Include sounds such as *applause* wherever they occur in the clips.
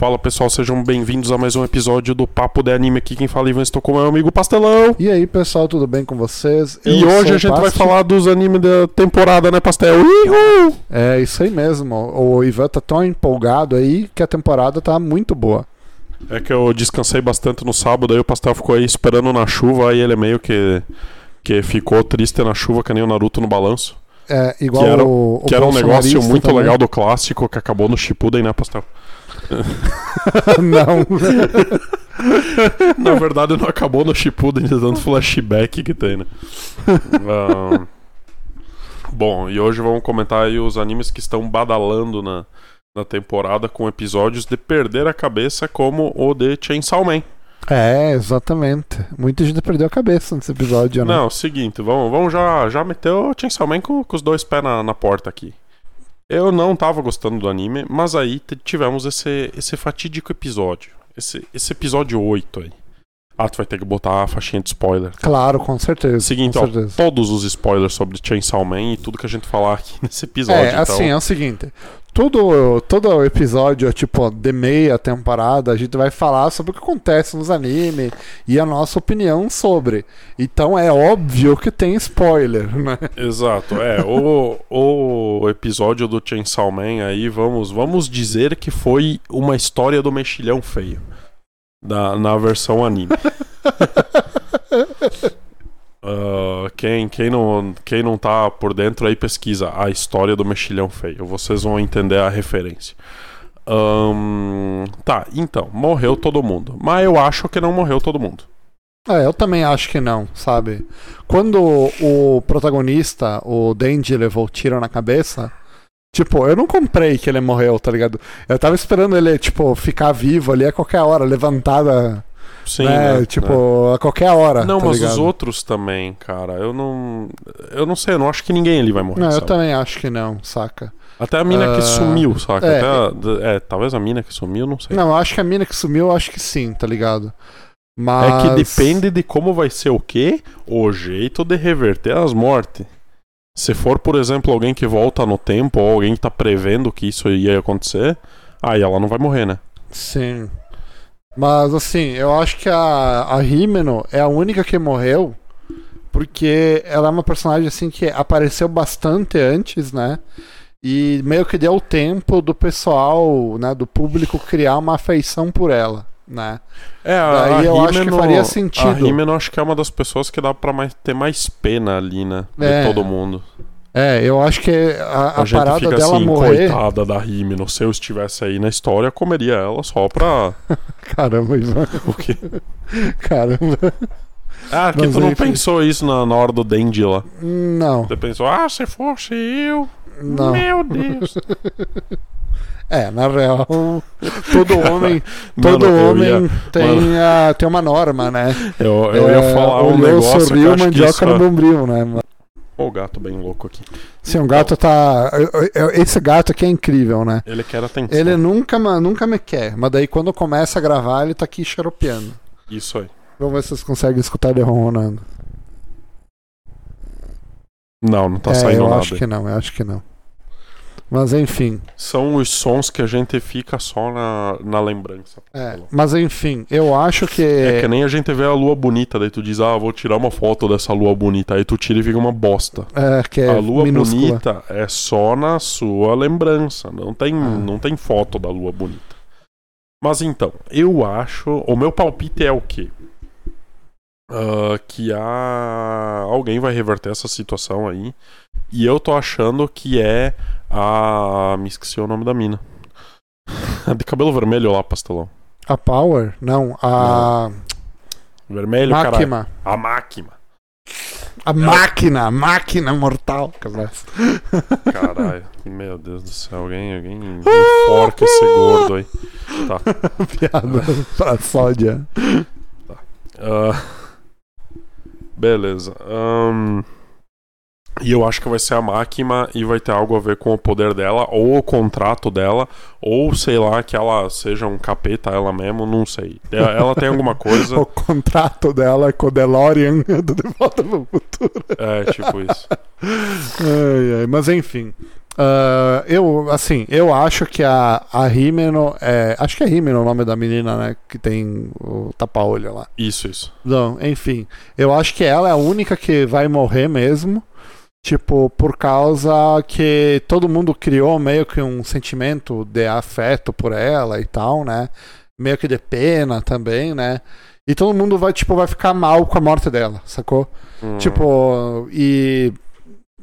Fala pessoal, sejam bem-vindos a mais um episódio do Papo de Anime aqui. Quem fala é Ivan, estou com o meu amigo Pastelão. E aí pessoal, tudo bem com vocês? e Eu hoje sou a gente vai falar dos animes da temporada, né, Pastel? Uhul! É isso aí mesmo. O Ivan tá tão empolgado aí que a temporada tá muito boa. É que eu descansei bastante no sábado, aí o Pastel ficou aí esperando na chuva, aí ele é meio que, que ficou triste na chuva, que nem o Naruto no balanço. É igual Que era- o, o que era um negócio muito também. legal do clássico que acabou no Shippuden, né, Pastel? *laughs* Não. Na verdade não acabou no Shippuden de tanto flashback que tem, né? Ah, bom, e hoje vamos comentar aí os animes que estão badalando na, na temporada com episódios de perder a cabeça como o de Chainsaw Man. é, exatamente. Muita gente perdeu a cabeça nesse episódio, né? Não, seguinte, vamos, vamos já, já meter o Chainsaw Man com, com os dois pés na, na porta aqui. Eu não tava gostando do anime, mas aí tivemos esse, esse fatídico episódio. Esse, esse episódio 8 aí. Ah, tu vai ter que botar a faixinha de spoiler. Claro, com certeza. Seguinte, com ó, certeza. todos os spoilers sobre Chainsaw Man e tudo que a gente falar aqui *laughs* nesse episódio. É, então, assim, é o seguinte. Todo, todo episódio, tipo, de meia temporada, a gente vai falar sobre o que acontece nos animes e a nossa opinião sobre. Então é óbvio que tem spoiler, *laughs* né? Exato, é. O, o episódio do Chainsaw Man aí, vamos, vamos dizer que foi uma história do mexilhão feio. Da, na versão anime. *laughs* Ah, quem, quem, não, quem não tá por dentro aí pesquisa a história do mexilhão feio. Vocês vão entender a referência. Ahn, tá, então, morreu todo mundo. Mas eu acho que não morreu todo mundo. É, eu também acho que não, sabe? Quando o protagonista, o Denji, levou o tiro na cabeça, tipo, eu não comprei que ele morreu, tá ligado? Eu tava esperando ele, tipo, ficar vivo ali a qualquer hora, levantada, Sim, né? né, tipo, a qualquer hora. Não, tá mas ligado? os outros também, cara. Eu não. Eu não sei, eu não acho que ninguém ali vai morrer. Não, eu sabe? também acho que não, saca? Até a mina Ah, que sumiu, saca? é. A- é, talvez a mina que sumiu, não sei. Não, eu acho que a mina que sumiu, eu acho que sim, tá ligado? É Mas... que depende de como vai ser o quê? O jeito de reverter as mortes. Se for, por exemplo, alguém que volta no tempo ou alguém que tá prevendo que isso ia acontecer, aí ela não vai morrer, né? Sim. Mas assim, eu acho que a, a Himeno é a única que morreu porque ela é uma personagem assim que apareceu bastante antes, né? E meio que deu tempo do pessoal, né, do público criar uma afeição por ela, né? É, a, Daí a eu acho que Himeno- faria sentido. A Himeno acho que é uma das pessoas que dá pra mais- ter mais pena ali, né? De É. todo mundo. É, eu acho que a, A, a gente parada fica dela assim, morrer. coitada da Himeno. Se eu estivesse aí na história, comeria ela só pra. *laughs* Caramba, Ivan. o quê? *laughs* Caramba. Ah, que Mas tu não enfim. pensou isso na, na hora do Dendi lá. Não, Você pensou, ah, se fosse eu. não. Meu Deus. *laughs* É, na real, todo homem, Mano, todo eu homem ia- tem, a, tem uma norma, né? Eu, eu É, ia falar um negócio que sorriu, eu acho que mandioca isso... no bombril, né? Ó, o gato bem louco aqui. Se um gato tá. Esse gato aqui é incrível, né? Ele quer atenção. Ele nunca, nunca me quer, mas daí quando começa a gravar, ele tá aqui xaropeando. Isso aí. Vamos ver se vocês conseguem escutar ele ronronando. Não, não tá é, saindo eu nada. acho que não, eu acho que não. Mas enfim, São os sons que a gente fica só na, na lembrança. é, mas enfim, eu acho que. É que nem a gente vê a lua bonita, daí tu diz, ah, vou tirar uma foto dessa lua bonita. Aí tu tira e fica uma bosta. É, que é a lua minúscula. bonita é só na sua lembrança. Não tem, Ah. não tem foto da lua bonita. Mas então, eu acho. O meu palpite é o quê? Ah, que a... alguém vai reverter essa situação aí. E eu tô achando que é a. Me esqueci o nome da mina. *laughs* De cabelo vermelho lá, pastelão. A Power? Não, a. Vermelho, caralho. Máquina. A máquina. A máquina, a máquina mortal. Caralho. Meu Deus do céu. Alguém, alguém enforca esse gordo aí. Tá. *laughs* Piada pra sódia. Ah, beleza. Ahn, e eu acho que vai ser a máquina e vai ter algo a ver com o poder dela, ou o contrato dela, ou sei lá, que ela seja um capeta ela mesmo, não sei. Ela, ela tem alguma coisa. *laughs* O contrato dela é com o DeLorean do De Volta pro Futuro. É, tipo isso. *laughs* Ai, ai, Mas enfim. Ah, eu, assim, eu acho que a, a Rimeno é. Acho que é Rimeno o nome da menina, né? Que tem o tapa-olho lá. Isso, isso. Não, enfim. Eu acho que ela é a única que vai morrer mesmo. Tipo, por causa que todo mundo criou meio que um sentimento de afeto por ela e tal, né? Meio que de pena também, né? E todo mundo vai, tipo, vai ficar mal com a morte dela, sacou? Hum. Tipo, e.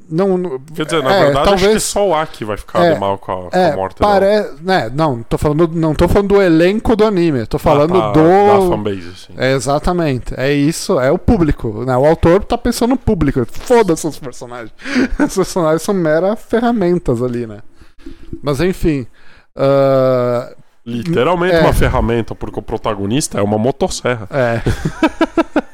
Não. Quer dizer, na é, verdade, acho que talvez- só o Aki vai ficar É, mal com a, com É, a morte dela. pare... né, não, tô falando, não tô falando do elenco do anime, tô falando Ah, tá, Da do. fanbase, sim. É, exatamente, é isso, é o público, né? O autor tá pensando no público. Foda-se os personagens. *laughs* Os personagens são meras ferramentas ali, né? Mas enfim. ah, Literalmente É. uma ferramenta, porque o protagonista é uma motosserra. É. *laughs*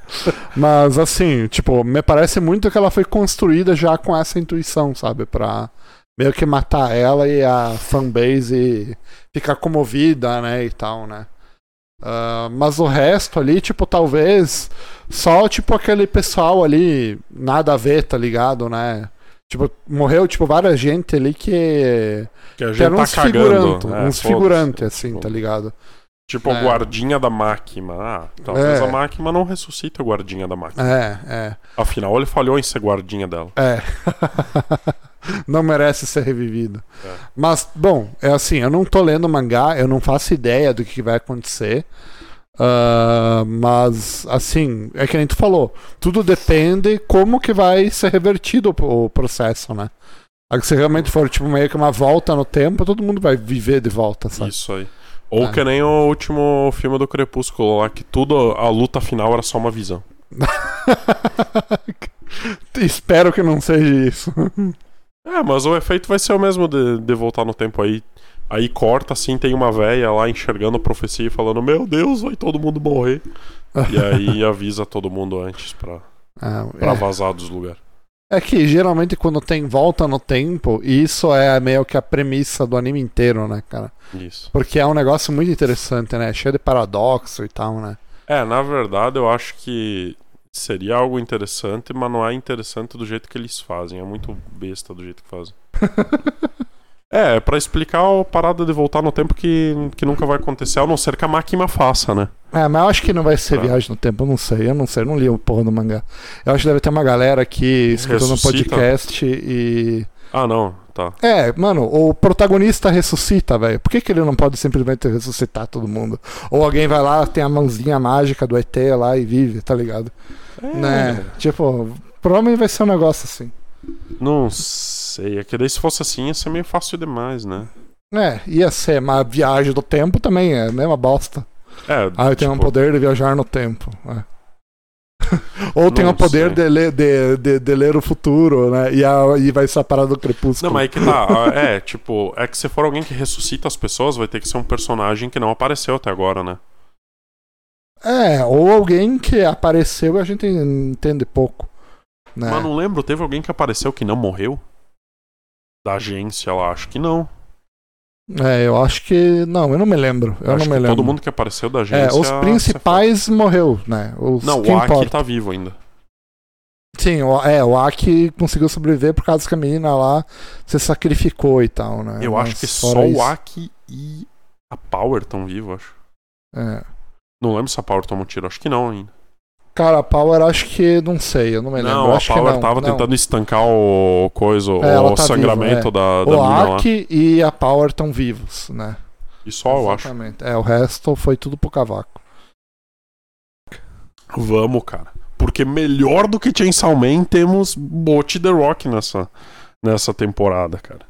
Mas assim, tipo, me parece muito que ela foi construída já com essa intuição, sabe? Pra meio que matar ela e a fanbase ficar comovida, né? E tal, né? Ah, mas o resto ali, tipo, talvez só, tipo, aquele pessoal ali, nada a ver, tá ligado, né? Tipo, morreu, tipo, várias gente ali que, Que a que gente eram tá uns cagando. figurantes, É, uns foda-se. figurantes, assim, tá ligado? Tipo É. o guardinha da máquina. Ah, talvez É. a máquina não ressuscita o guardinha da máquina. É, é. Afinal, ele falhou em ser guardinha dela. É. *laughs* não merece ser revivido. É. Mas, bom, é assim, eu não tô lendo mangá, eu não faço ideia do que vai acontecer. Ah, mas, assim, é que nem tu falou, tudo depende como que vai ser revertido o processo, né? Se realmente for tipo meio que uma volta no tempo, todo mundo vai viver de volta, sabe? Isso aí. Ou É. que nem o último filme do Crepúsculo lá, que tudo, a luta final era só uma visão. *laughs* Espero que não seja isso. *laughs* É, mas o efeito vai ser o mesmo de, de voltar no tempo aí. Aí corta assim, tem uma véia lá enxergando a profecia e falando: Meu Deus, vai todo mundo morrer. *laughs* E aí avisa todo mundo antes pra, Ah, pra é. vazar dos lugares. É que geralmente quando tem volta no tempo, isso é meio que a premissa do anime inteiro, né, cara? Isso. Porque é um negócio muito interessante, né? Cheio de paradoxo e tal, né? É, na verdade, eu acho que seria algo interessante, mas não é interessante do jeito que eles fazem. É muito besta do jeito que fazem. *laughs* é, é pra explicar a parada de voltar no tempo que, que nunca vai acontecer, a não ser que a máquina faça, né? É, mas eu acho que não vai ser Ah. viagem no tempo, eu não sei, eu não sei, eu não li o porra do mangá. Eu acho que deve ter uma galera aqui escutando um Ressuscita? podcast e. Ah, não, tá. É, mano, o protagonista ressuscita, velho. Por que, que ele não pode simplesmente ressuscitar todo mundo? Ou alguém vai lá, tem a mãozinha mágica do ET lá e vive, tá ligado? É, Né? Tipo, provavelmente vai ser um negócio assim. Não sei, é que daí se fosse assim ia ser meio fácil demais, né? É, ia ser, mas a viagem do tempo também é, né? Uma bosta. É, Ah, eu tenho um tipo, poder de viajar no tempo. é. *laughs* Ou tem o poder sei. de ler, de, de, de ler o futuro, né? E, a, e vai ser a parada do crepúsculo. Não, mas aí que tá. *laughs* É, tipo, é que se for alguém que ressuscita as pessoas, vai ter que ser um personagem que não apareceu até agora, né? É, ou alguém que apareceu e a gente entende pouco. Né? Mas não lembro, teve alguém que apareceu que não morreu? Da agência lá, acho que não. É, eu acho que. Não, eu não me lembro. Eu acho não que me lembro. todo mundo que apareceu da É, agência. os principais morreu, né? Os Não, que o Aki tá vivo ainda. Sim, o, é, o Aki conseguiu sobreviver por causa que a menina lá se sacrificou e tal, né? Eu acho Mas que fora só isso- o Aki e a Power estão vivos, acho. É. Não lembro se a Power tomou tiro, acho que não ainda. Cara, a Power acho que não sei, eu não me lembro. Não, a acho que Power não, tava não. tentando estancar o coisa, É, o tá sangramento viva, da, da O. Aki e a Power estão vivos, né? E só, eu acho. É, o resto foi tudo pro cavaco. Vamos, cara. Porque melhor do que Chainsaw Man temos Bot The Rock nessa, nessa temporada, cara.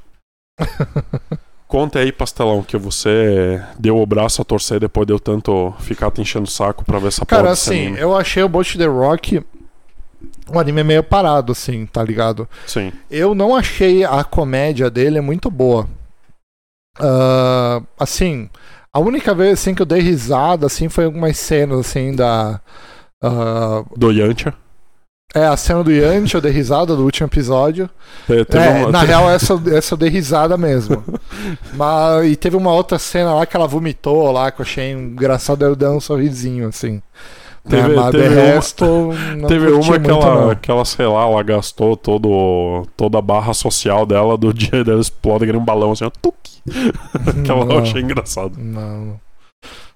*laughs* Conta aí, pastelão, que você deu o braço a torcer depois de eu tanto ficar te enchendo o saco pra ver essa Cara, assim, eu achei o Bolt The Rock um anime meio parado, assim, tá ligado? Sim. Eu não achei a comédia dele muito boa. Ah, assim, a única vez assim, que eu dei risada assim, foi algumas cenas assim da. ah, Do Yantia. É, a cena do Yanti, eu dei risada do último episódio. Teve É, uma- na real, essa, essa eu dei risada mesmo. *laughs* Mas, e teve uma outra cena lá que ela vomitou lá, que eu achei engraçado, eu dei um sorrisinho, assim. Teve- né? Mas teve de uma- resto, não *laughs* Teve uma que ela, não. que ela, sei lá, ela gastou todo, toda a barra social dela do *laughs* dia dela explode que um balão assim, ó. Aquela Não. eu achei engraçado. Não,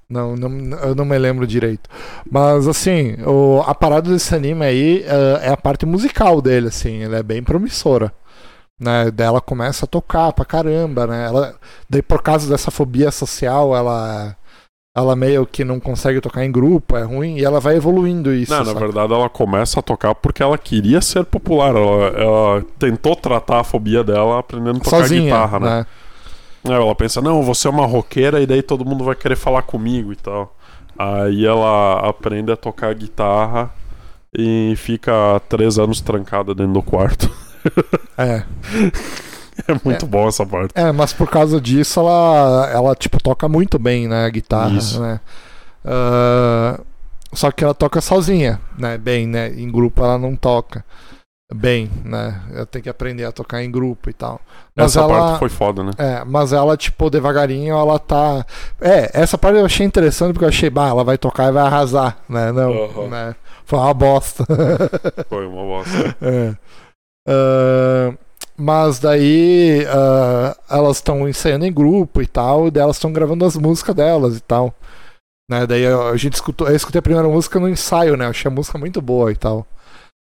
não, não, eu não me lembro direito. Mas assim, o, a parada desse anime aí eh, é a parte musical dele, assim, ele é bem promissora. Né? Daí ela começa a tocar pra caramba, né? Ela, daí por causa dessa fobia social, ela ela meio que não consegue tocar em grupo, é ruim, e ela vai evoluindo isso. Não, na verdade ela começa a tocar porque ela queria ser popular. Ela, ela tentou tratar a fobia dela aprendendo a tocar Sozinha, guitarra, né? né? Ela pensa, não, você é uma roqueira e daí todo mundo vai querer falar comigo e tal. Aí ela aprende a tocar guitarra e fica três anos trancada dentro do quarto. É. *laughs* É muito bom essa parte. É, mas por causa disso ela, ela tipo, toca muito bem, né, a guitarra, Isso. né? Ah, só que ela toca sozinha, né, bem, né? Em grupo ela não toca bem, né? Ela tem que aprender a tocar em grupo e tal. Mas essa ela... parte foi foda, né? É, mas ela, tipo, devagarinho, ela tá. É, essa parte eu achei interessante porque eu achei, bah, ela vai tocar e vai arrasar, né? Não, né? Foi uma bosta. *laughs* Foi uma bosta. É. Ah, mas daí ah, elas estão ensaiando em grupo e tal, e daí elas estão gravando as músicas delas e tal. Né? Daí a gente escutou, eu escutei a primeira música no ensaio, né? Eu achei a música muito boa e tal.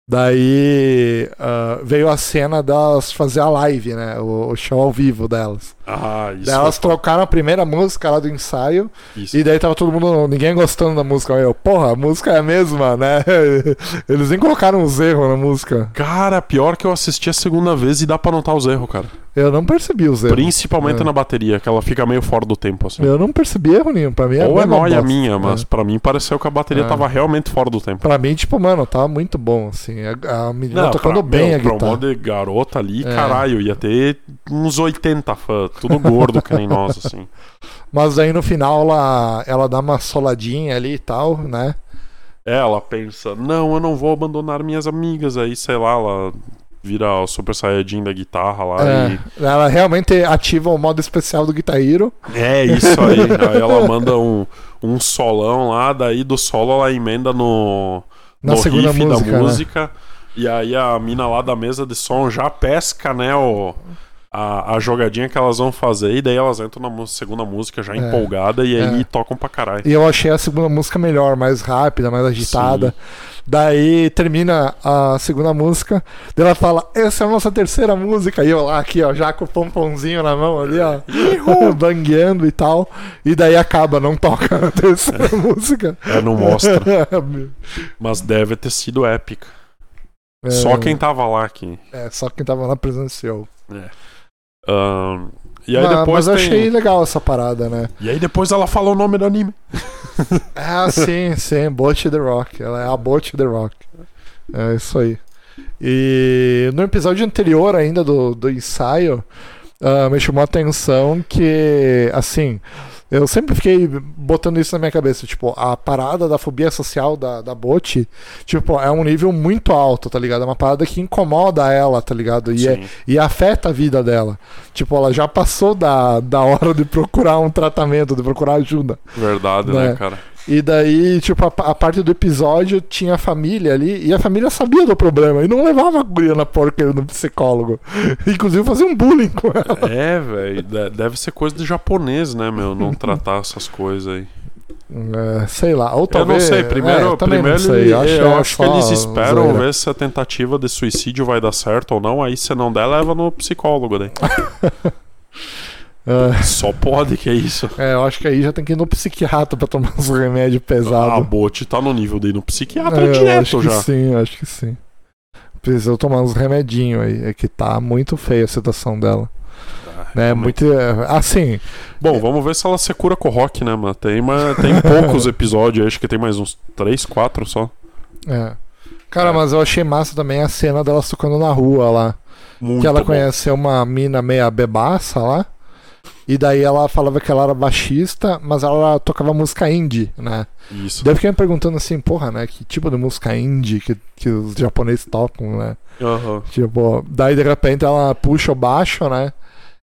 Daí ah, veio a cena delas fazer a live, né? O, o show ao vivo delas. Ah, isso. Daí elas trocaram a primeira música lá do ensaio isso. e daí tava todo mundo, ninguém gostando da música. Aí eu, porra, a música é a mesma, né? *laughs* Eles nem colocaram uns erros na música. Cara, pior que eu assisti a segunda vez e dá pra notar os erros, cara. Eu não percebi os erros. Principalmente É. na bateria, que ela fica meio fora do tempo, assim. Eu não percebi erro nenhum. Pra mim é Ou é nóia minha, mas É. pra mim pareceu que a bateria É. tava realmente fora do tempo. Pra mim, tipo, mano, tava muito bom, assim. A, a menina tocando pra, bem meu, a pra um guitarra. de garota ali, É. caralho, ia ter uns 80 fãs, tudo gordo que nem nós, assim. *laughs* Mas aí no final ela, ela dá uma soladinha ali e tal, né? Ela pensa, não, eu não vou abandonar minhas amigas, aí, sei lá, ela vira o Super Saiyajin da guitarra lá É, ela realmente ativa o modo especial do Guitar Hero. e... É, isso aí. *laughs* aí ela manda um, um solão lá, daí do solo ela emenda no, Na no segunda riff música, da né? música. E aí a mina lá da mesa de som já pesca, né, o, a, a jogadinha que elas vão fazer. E daí elas entram na segunda música já É. empolgada e aí É. tocam pra caralho. E eu achei a segunda música melhor, mais rápida, mais agitada. Daí termina a segunda música, daí ela fala, essa é a nossa terceira música. E eu lá aqui, ó, já com o pomponzinho na mão ali, ó, *laughs* bangueando e tal. E daí acaba, não toca a terceira *laughs* música. É, não mostra. *laughs* Mas deve ter sido épica. É, Só quem tava lá aqui. É, só quem tava lá presenciou. Ahn, e aí mas, depois mas eu tem... achei legal essa parada, né? E aí depois ela fala o nome do anime. *laughs* Ah, sim, sim, Butch the Rock. Ela é a Butch the Rock. É isso aí. E no episódio anterior ainda do, do ensaio, ah, me chamou a atenção que, assim, eu sempre fiquei botando isso na minha cabeça, tipo, a parada da fobia social da, da Butch, tipo, é um nível muito alto, tá ligado? É uma parada que incomoda ela, tá ligado? E, é- e afeta a vida dela. Tipo, ela já passou da, da hora de procurar um tratamento, de procurar ajuda. Verdade, Né? né, cara? E daí, tipo, a, a parte do episódio tinha a família ali e a família sabia do problema e não levava a guria na porca no psicólogo. *laughs* Inclusive fazia um bullying com ela. É, velho. de- Deve ser coisa de japonês, né, meu? Não tratar essas coisas aí. É, sei lá, ou Eu talvez. não sei, primeiro, é, eu primeiro não sei. eu acho, eu acho que eles esperam zoeira. ver se a tentativa de suicídio vai dar certo ou não. Aí se não der, leva no psicólogo daí. *laughs* É, Só pode que é isso. é, eu acho que aí já tem que ir no psiquiatra pra tomar uns remédios A pesados. Bote tá no nível de ir no psiquiatra É, direto acho já. que sim, acho que sim. Precisa tomar uns remedinhos aí. É que tá muito feia a situação dela. Ah, Né? Muito. é, Assim, Bom, vamos ver se ela se cura com o rock, né, mano? Tem, uma, tem *laughs* poucos episódios, acho que tem mais uns 3, 4 só. é. Cara, É. mas eu achei massa também a cena delas tocando na rua lá. Muito que ela bom. conheceu uma mina meia bebaça lá. E daí ela falava que ela era baixista, mas ela tocava música indie, né? Isso. Daí eu fiquei me perguntando assim, porra, né? Que tipo de música indie que, que os japoneses tocam, né? Aham. Tipo, daí de repente ela puxa o baixo, né?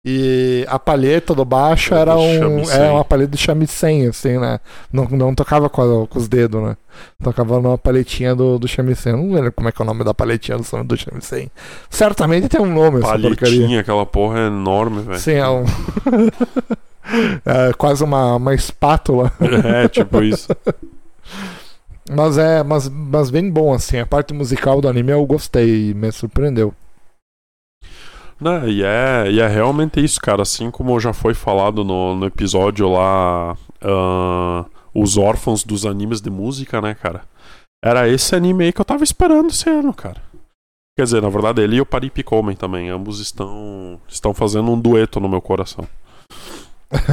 E a palheta do baixo era um, é uma palheta de shamisen, assim, né? Não, não tocava com, a, com os dedos, né? Tocava numa palhetinha do, do. Não lembro como é que é o nome da palhetinha do, do shamisen. Certamente tem um nome palhetinha, essa porcaria. aquela porra é enorme, velho. Sim, é um... *laughs* é quase uma, uma espátula. *laughs* É, tipo isso. Mas é, mas, mas bem bom, assim. A parte musical do anime eu gostei, me surpreendeu. Não, e, é, e é realmente isso, cara. Assim como já foi falado no, no episódio lá, uh, Os Órfãos dos Animes de Música, né, cara? Era esse anime aí que eu tava esperando esse ano, cara. Quer dizer, na verdade, ele e o Paripicomen também. Ambos estão, estão fazendo um dueto no meu coração.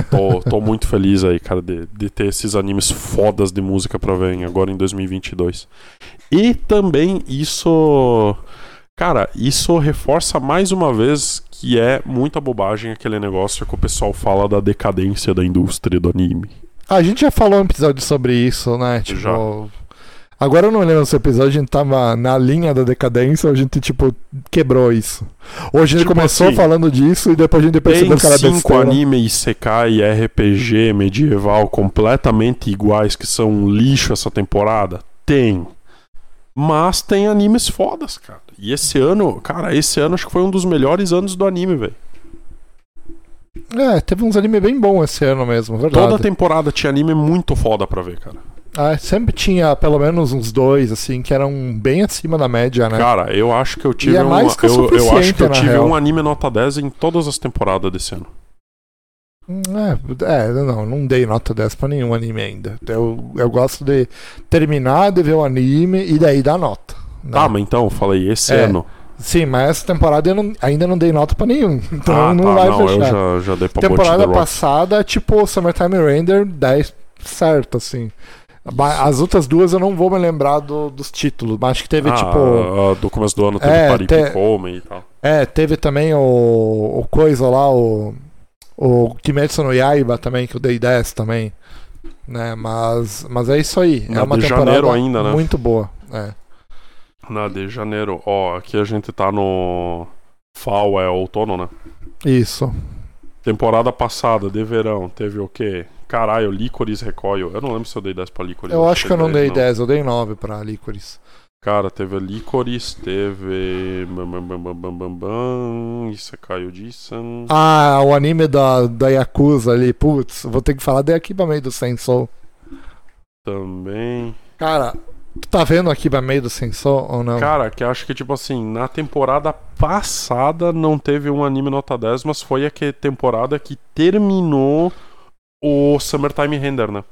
tô, tô muito feliz aí, cara, de, de ter esses animes fodas de música pra ver agora em 2022. E também isso. Cara, isso reforça mais uma vez que é muita bobagem aquele negócio que o pessoal fala da decadência da indústria do anime. A gente já falou um episódio sobre isso, né? Tipo, já. Agora eu não lembro se episódio, a gente tava na linha da decadência, a gente, tipo, quebrou isso. Hoje a gente tipo começou assim, falando disso e depois a gente percebeu que era besteira. cinco anime Isekai e RPG medieval completamente iguais que são um lixo essa temporada? Tem. Mas tem animes fodas, cara. E esse ano, cara, esse ano acho que foi um dos melhores anos do anime, velho. É, teve uns animes bem bons esse ano mesmo, verdade. Toda temporada tinha anime muito foda pra ver, cara. Ah, sempre tinha pelo menos uns dois, assim, que eram bem acima da média, né? Cara, eu acho que eu tive, é um, eu, eu, acho que eu tive um anime nota 10 em todas as temporadas desse ano. Hum, é, é, não, não dei nota 10 pra nenhum anime ainda. Eu, eu gosto de terminar de ver o anime e daí dar nota. Né? Tá, mas então, falei, esse é. ano. Sim, mas essa temporada eu não, ainda não dei nota pra nenhum. *laughs* Então ah, não tá, vai não, fechar. Eu já, já dei pra Temporada passada, tipo, Summertime Render 10 certo, assim. As outras duas eu não vou me lembrar do, dos títulos, mas acho que teve ah, tipo. Uh, do começo do ano teve é, Paripi te... Come e tal. É, teve também o, o coisa lá, o. O Kimetsu no Yaiba também, que eu dei 10 também. Né? Mas, mas é isso aí. É uma temporada ainda, né? muito boa. É. Na de janeiro. Ó, aqui a gente tá no. Fall é outono, né? Isso. Temporada passada, de verão, teve o quê? Caralho, Licorice Recoil. Eu não lembro se eu dei 10 pra Licorice. Eu acho que eu não 10, dei não. 10, eu dei 9 pra Licorice. Cara, teve a Licorice, teve. Bam, bam, bam, bam, bam, bam, Isso é Caio Dissan. Ah, o anime da, da Yakuza ali. Putz, vou ter que falar de Akiba meio do Sensou. Também. Cara, tu tá vendo Akiba meio do Sensou ou não? Cara, que acho que, tipo assim, na temporada passada não teve um anime nota 10, mas foi a que, temporada que terminou o Summertime Render, né?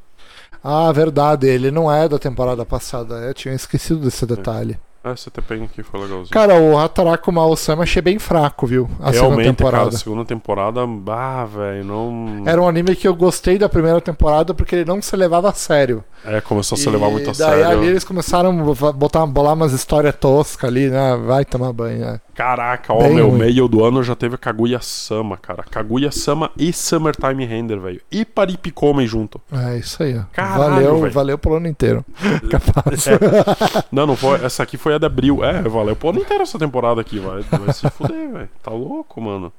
Ah, verdade, ele não é da temporada passada. Eu tinha esquecido desse detalhe. É. É, você tem aqui foi legalzinho. Cara, o Hataraku Mao-sama achei bem fraco, viu? A Realmente, segunda temporada. Cara, a segunda temporada, ah, velho, não. Era um anime que eu gostei da primeira temporada porque ele não se levava a sério. É, começou a se levar muito a daí, sério. ali eles começaram a botar, bolar umas histórias toscas ali, né? Vai tomar banho, né? Caraca, ó, meu, ruim. meio do ano já teve Kaguya-sama, cara. Kaguya-sama e Summertime Render, velho. E Paripikomen junto. É, isso aí, ó. Caralho, valeu, véio. valeu pelo ano inteiro. *laughs* Capaz. É. Não, não foi. Essa aqui foi a de abril. É, valeu pô, ano inteiro essa temporada aqui, vai, vai se fuder, velho. Tá louco, mano.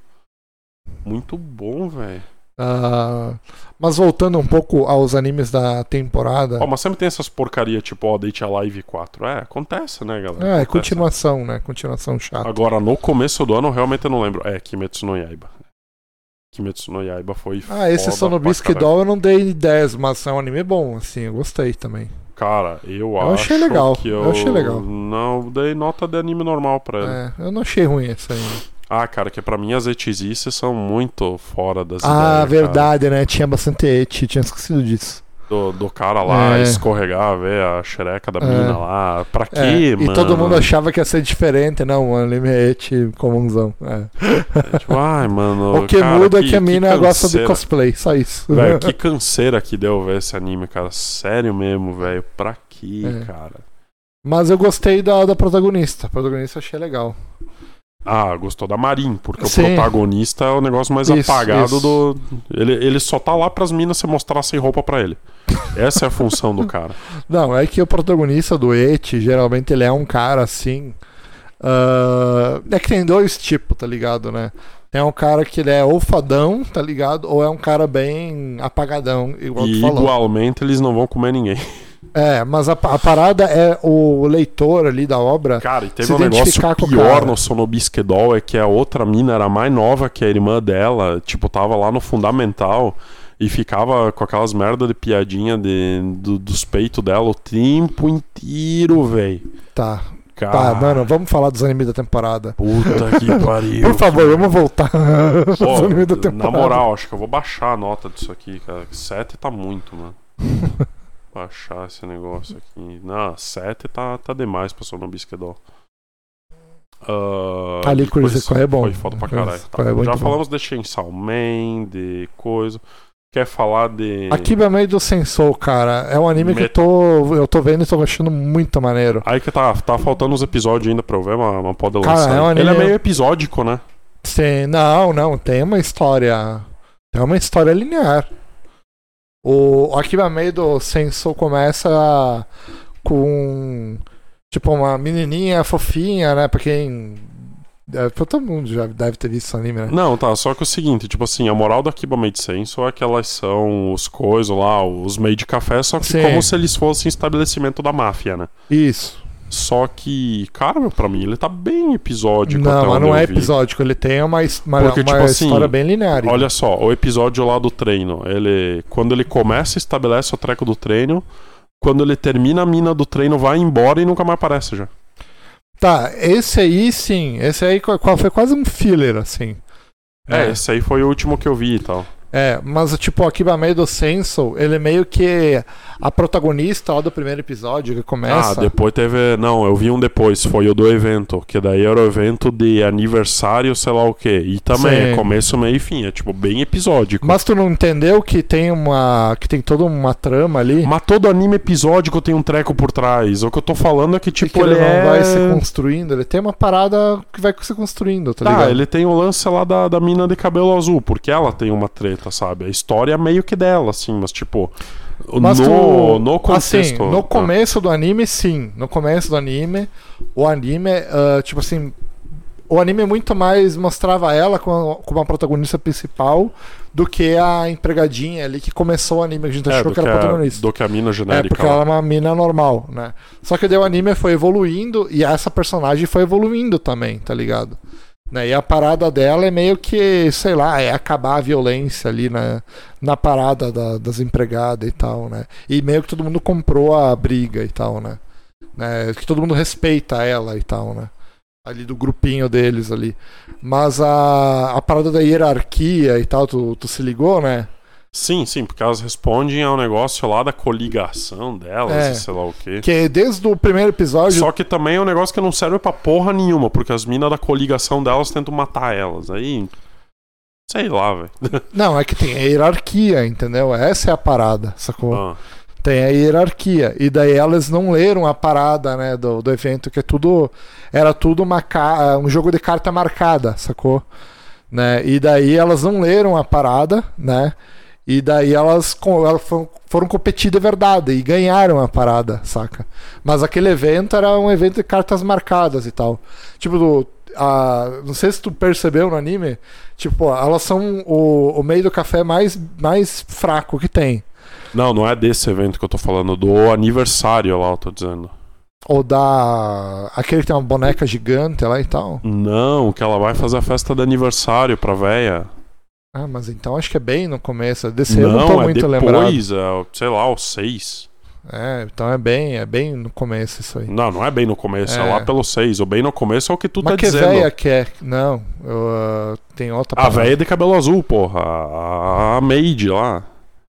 Muito bom, velho. Uh, mas voltando um pouco aos animes da temporada. Ó, oh, mas sempre tem essas porcaria tipo, ó, oh, Date Alive 4. É, acontece, né, galera? É, acontece. continuação, né? Continuação chata. Agora, no começo do ano, realmente eu não lembro. É, Kimetsu no Yaiba. Kimetsu no Yaiba foi Ah, esse Sonobisque Doll eu não dei 10, mas é um anime bom, assim, eu gostei também. Cara, eu, eu acho achei legal. que eu... eu achei legal. Não, dei nota de anime normal pra ele. É, eu não achei ruim esse aí. Ah, cara, que pra mim as etizices são muito fora das ah, ideias. verdade, cara. né? Tinha bastante eti, tinha esquecido disso. Do, do cara lá é. escorregar, ver a xereca da é. menina lá. Pra quê, é. mano? E todo mundo achava que ia ser diferente, não, mano. Anime é eti comunzão. É. é. tipo, ai, mano. O que cara, muda que, é que a mina que gosta de cosplay, só isso. Velho, que *laughs* canseira que deu ver esse anime, cara. Sério mesmo, velho. Pra quê, é. cara? Mas eu gostei da, da protagonista. A protagonista achei legal. Ah, gostou da Marin, porque Sim. o protagonista é o negócio mais isso, apagado isso. do. Ele, ele só tá lá pras minas se mostrar sem roupa para ele. Essa é a função do cara. *laughs* Não, é que o protagonista do Et, geralmente ele é um cara assim. Ah, é que tem dois tipos, tá ligado, né? Tem um cara que ele é ou fadão, tá ligado? Ou é um cara bem apagadão, igual E tu falou. igualmente eles não vão comer ninguém. *laughs* É, mas a, a parada é o leitor ali da obra. Cara, e teve um negócio pior no Sonobisquedol, é que a outra mina era mais nova que a irmã dela, tipo, tava lá no fundamental e ficava com aquelas merda de piadinha de, do- dos peitos dela o tempo inteiro, velho. Tá, Cara, tá, mano, vamos falar dos animes da temporada. puta que *laughs* pariu. Por favor, vamos voltar *laughs* aos Pô, animes da na temporada. moral, acho que eu vou baixar a nota disso aqui, cara. 7 tá muito, mano. *laughs* baixar esse negócio aqui. Não, 7 tá, tá demais pra Sonobisquedol. Uh, A Licorice Corre é bom. Foi foda pra caralho. Tá, é já bom. falamos de Chainsaw Man, de coisa. Quer falar de. Akiba meio do Sensou, cara. É um anime que eu Met- tô, eu tô vendo e tô achando muito maneiro. Aí que tá, tá faltando uns episódios ainda pra eu ver, mas não pode Cara, lançar. é um Ele é anime- meio episódico, né? Sim, não, não, tem uma história. Tem uma história linear. O, Akiba meio do Sensou começa com tipo uma menininha fofinha, né? Pra quem. É, todo mundo já deve ter visto esse anime, né? Não, tá, só que é o seguinte, tipo assim, a moral da Kiba Made Senso é que elas são os coisas lá, os meio de café, só que Sim. como se eles fossem estabelecimento da máfia, né? Isso. Só que, cara, meu, pra mim ele tá bem episódico. até não, mas não é vi. episódico, ele tem uma, uma, Porque, uma tipo assim, história bem linear. Olha só, o episódio lá do treino, ele. Quando ele começa, estabelece o treco do treino. Quando ele termina a mina do treino, vai embora e nunca mais aparece já. Tá, esse aí sim, esse aí foi quase um filler, assim. É, esse aí foi o último que eu vi e tal. É, mas tipo, o Akiba meio do Senso, ele é meio que a protagonista lá do primeiro episódio que começa. Ah, depois teve. Não, eu vi um depois, foi o do evento. Que daí era o evento de aniversário, sei lá o quê. E também Sim. é começo, meio e fim. É tipo bem episódico. Mas tu não entendeu que tem uma. que tem toda uma trama ali? Mas todo anime episódico tem um treco por trás. O que eu tô falando é que, Tipo, tipo, ele ele não é... vai se construindo, ele tem uma parada que vai se construindo, tá, Tá, ligado? ele tem o lance lá da, da mina de cabelo azul, porque ela tem uma treta, sabe? A história é meio que dela, assim, mas tipo. Mas no, tu- no contexto. Assim, no ah, começo do anime, sim. No começo do anime, o anime, ah, tipo assim. O anime muito mais mostrava ela como, como a protagonista principal do que a empregadinha ali que começou o anime, que a gente é, achou que que, era a a, protagonista. do que a mina É, genérica. porque lá. ela é uma mina normal, né? Só que daí o anime foi evoluindo e essa personagem foi evoluindo também, tá ligado? Né? E a parada dela é meio que, sei lá, é acabar a violência ali na, na parada da- das empregadas e tal, né? E meio que todo mundo comprou a briga e tal, né? né? Que todo mundo respeita ela e tal, né? Ali do grupinho deles ali. Mas a, a parada da hierarquia e tal, tu, tu se ligou, né? Sim, sim, porque elas respondem ao negócio lá da coligação delas, É. sei lá o quê. Que desde o primeiro episódio Só que também é um negócio que não serve pra porra nenhuma, porque as minas da coligação delas tentam matar elas. Aí. Sei lá, velho. *laughs* Não, é que tem a hierarquia, entendeu? Essa é a parada, sacou? Ah, Tem a hierarquia. E daí elas não leram a parada, né, do, do evento, que é tudo. Era tudo uma ca- um jogo de carta marcada, sacou? Né? E daí elas não leram a parada, né? E daí elas, elas foram, foram competir de verdade e ganharam a parada, saca? Mas aquele evento era um evento de cartas marcadas e tal. Tipo, do, a, não sei se tu percebeu no anime, tipo, elas são o, o meio do café mais, mais fraco que tem. Não, não é desse evento que eu tô falando, do aniversário lá, eu tô dizendo. Ou da. aquele que tem uma boneca gigante lá e tal. Não, que ela vai fazer a festa de aniversário pra véia. Ah, mas então acho que é bem no começo. Desse eu não Não, tô é muito lembrado. depois, é, sei lá, o 6. É, então é bem, é bem no começo isso aí. Não, não é bem no começo, é, É. lá pelo 6. O bem no começo é o que tu Mas tá que dizendo. véia que é? Não, eu, ah, tem outra A parada. véia de cabelo azul, porra. A, a maid lá.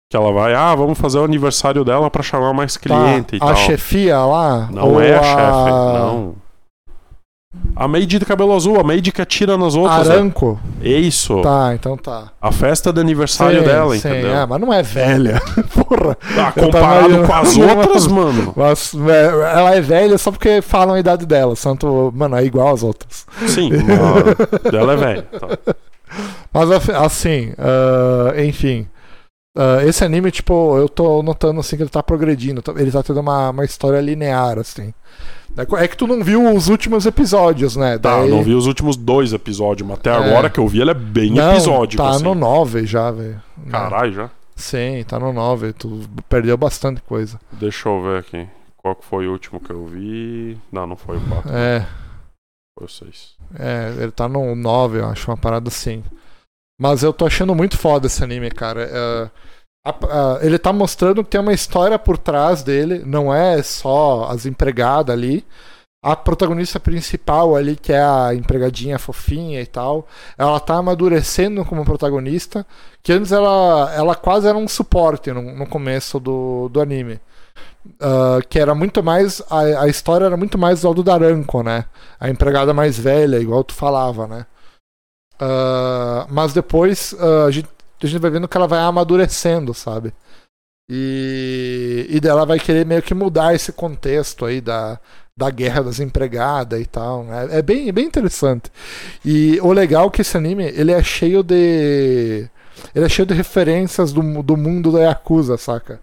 Que ela vai, ah, vamos fazer o aniversário dela pra chamar mais Tá, cliente e a tal. chefia lá? Não é a chefe, não. A maid de cabelo azul, a maid que atira nas outras. né? Aranco? É isso. Tá, então tá. A festa de aniversário Sim, dela, sim, entendeu? É, mas não é velha. *laughs* Porra. Ah, comparado tava- com as outras, *laughs* mano. Mas, é, ela é velha só porque falam a idade dela. Santo, mano, é igual às outras. Sim, *laughs* mas ela é velha. Tá. Mas assim, ah, enfim. Uh, esse anime, tipo, eu tô notando assim que ele tá progredindo. Ele tá tendo uma, uma história linear, assim. É que tu não viu os últimos episódios, né? Tá, Daí... não vi os últimos dois episódios, mas até é... agora que eu vi ele é bem não, episódico. Tá assim. no 9 já, velho. Caralho, já? Sim, tá no 9. Tu perdeu bastante coisa. Deixa eu ver aqui. Qual que foi o último que eu vi? Não, não foi o 4. É. Foi o 6. É, ele tá no 9, eu acho, uma parada assim. Mas eu tô achando muito foda esse anime, cara. É, a, a, ele tá mostrando que tem uma história por trás dele, não é só as empregadas ali. A protagonista principal ali, que é a empregadinha fofinha e tal, ela tá amadurecendo como protagonista, que antes ela, ela quase era um suporte no, no começo do, do anime. Uh, que era muito mais. A, a história era muito mais do Daranko, né? A empregada mais velha, igual tu falava, né? Uh, mas depois uh, a, gente, a gente vai vendo que ela vai amadurecendo, sabe? E, e dela vai querer meio que mudar esse contexto aí da, da guerra das empregadas e tal. Né? É bem, bem interessante. E o legal é que esse anime ele é cheio de. Ele é cheio de referências do, do mundo da Yakuza, saca?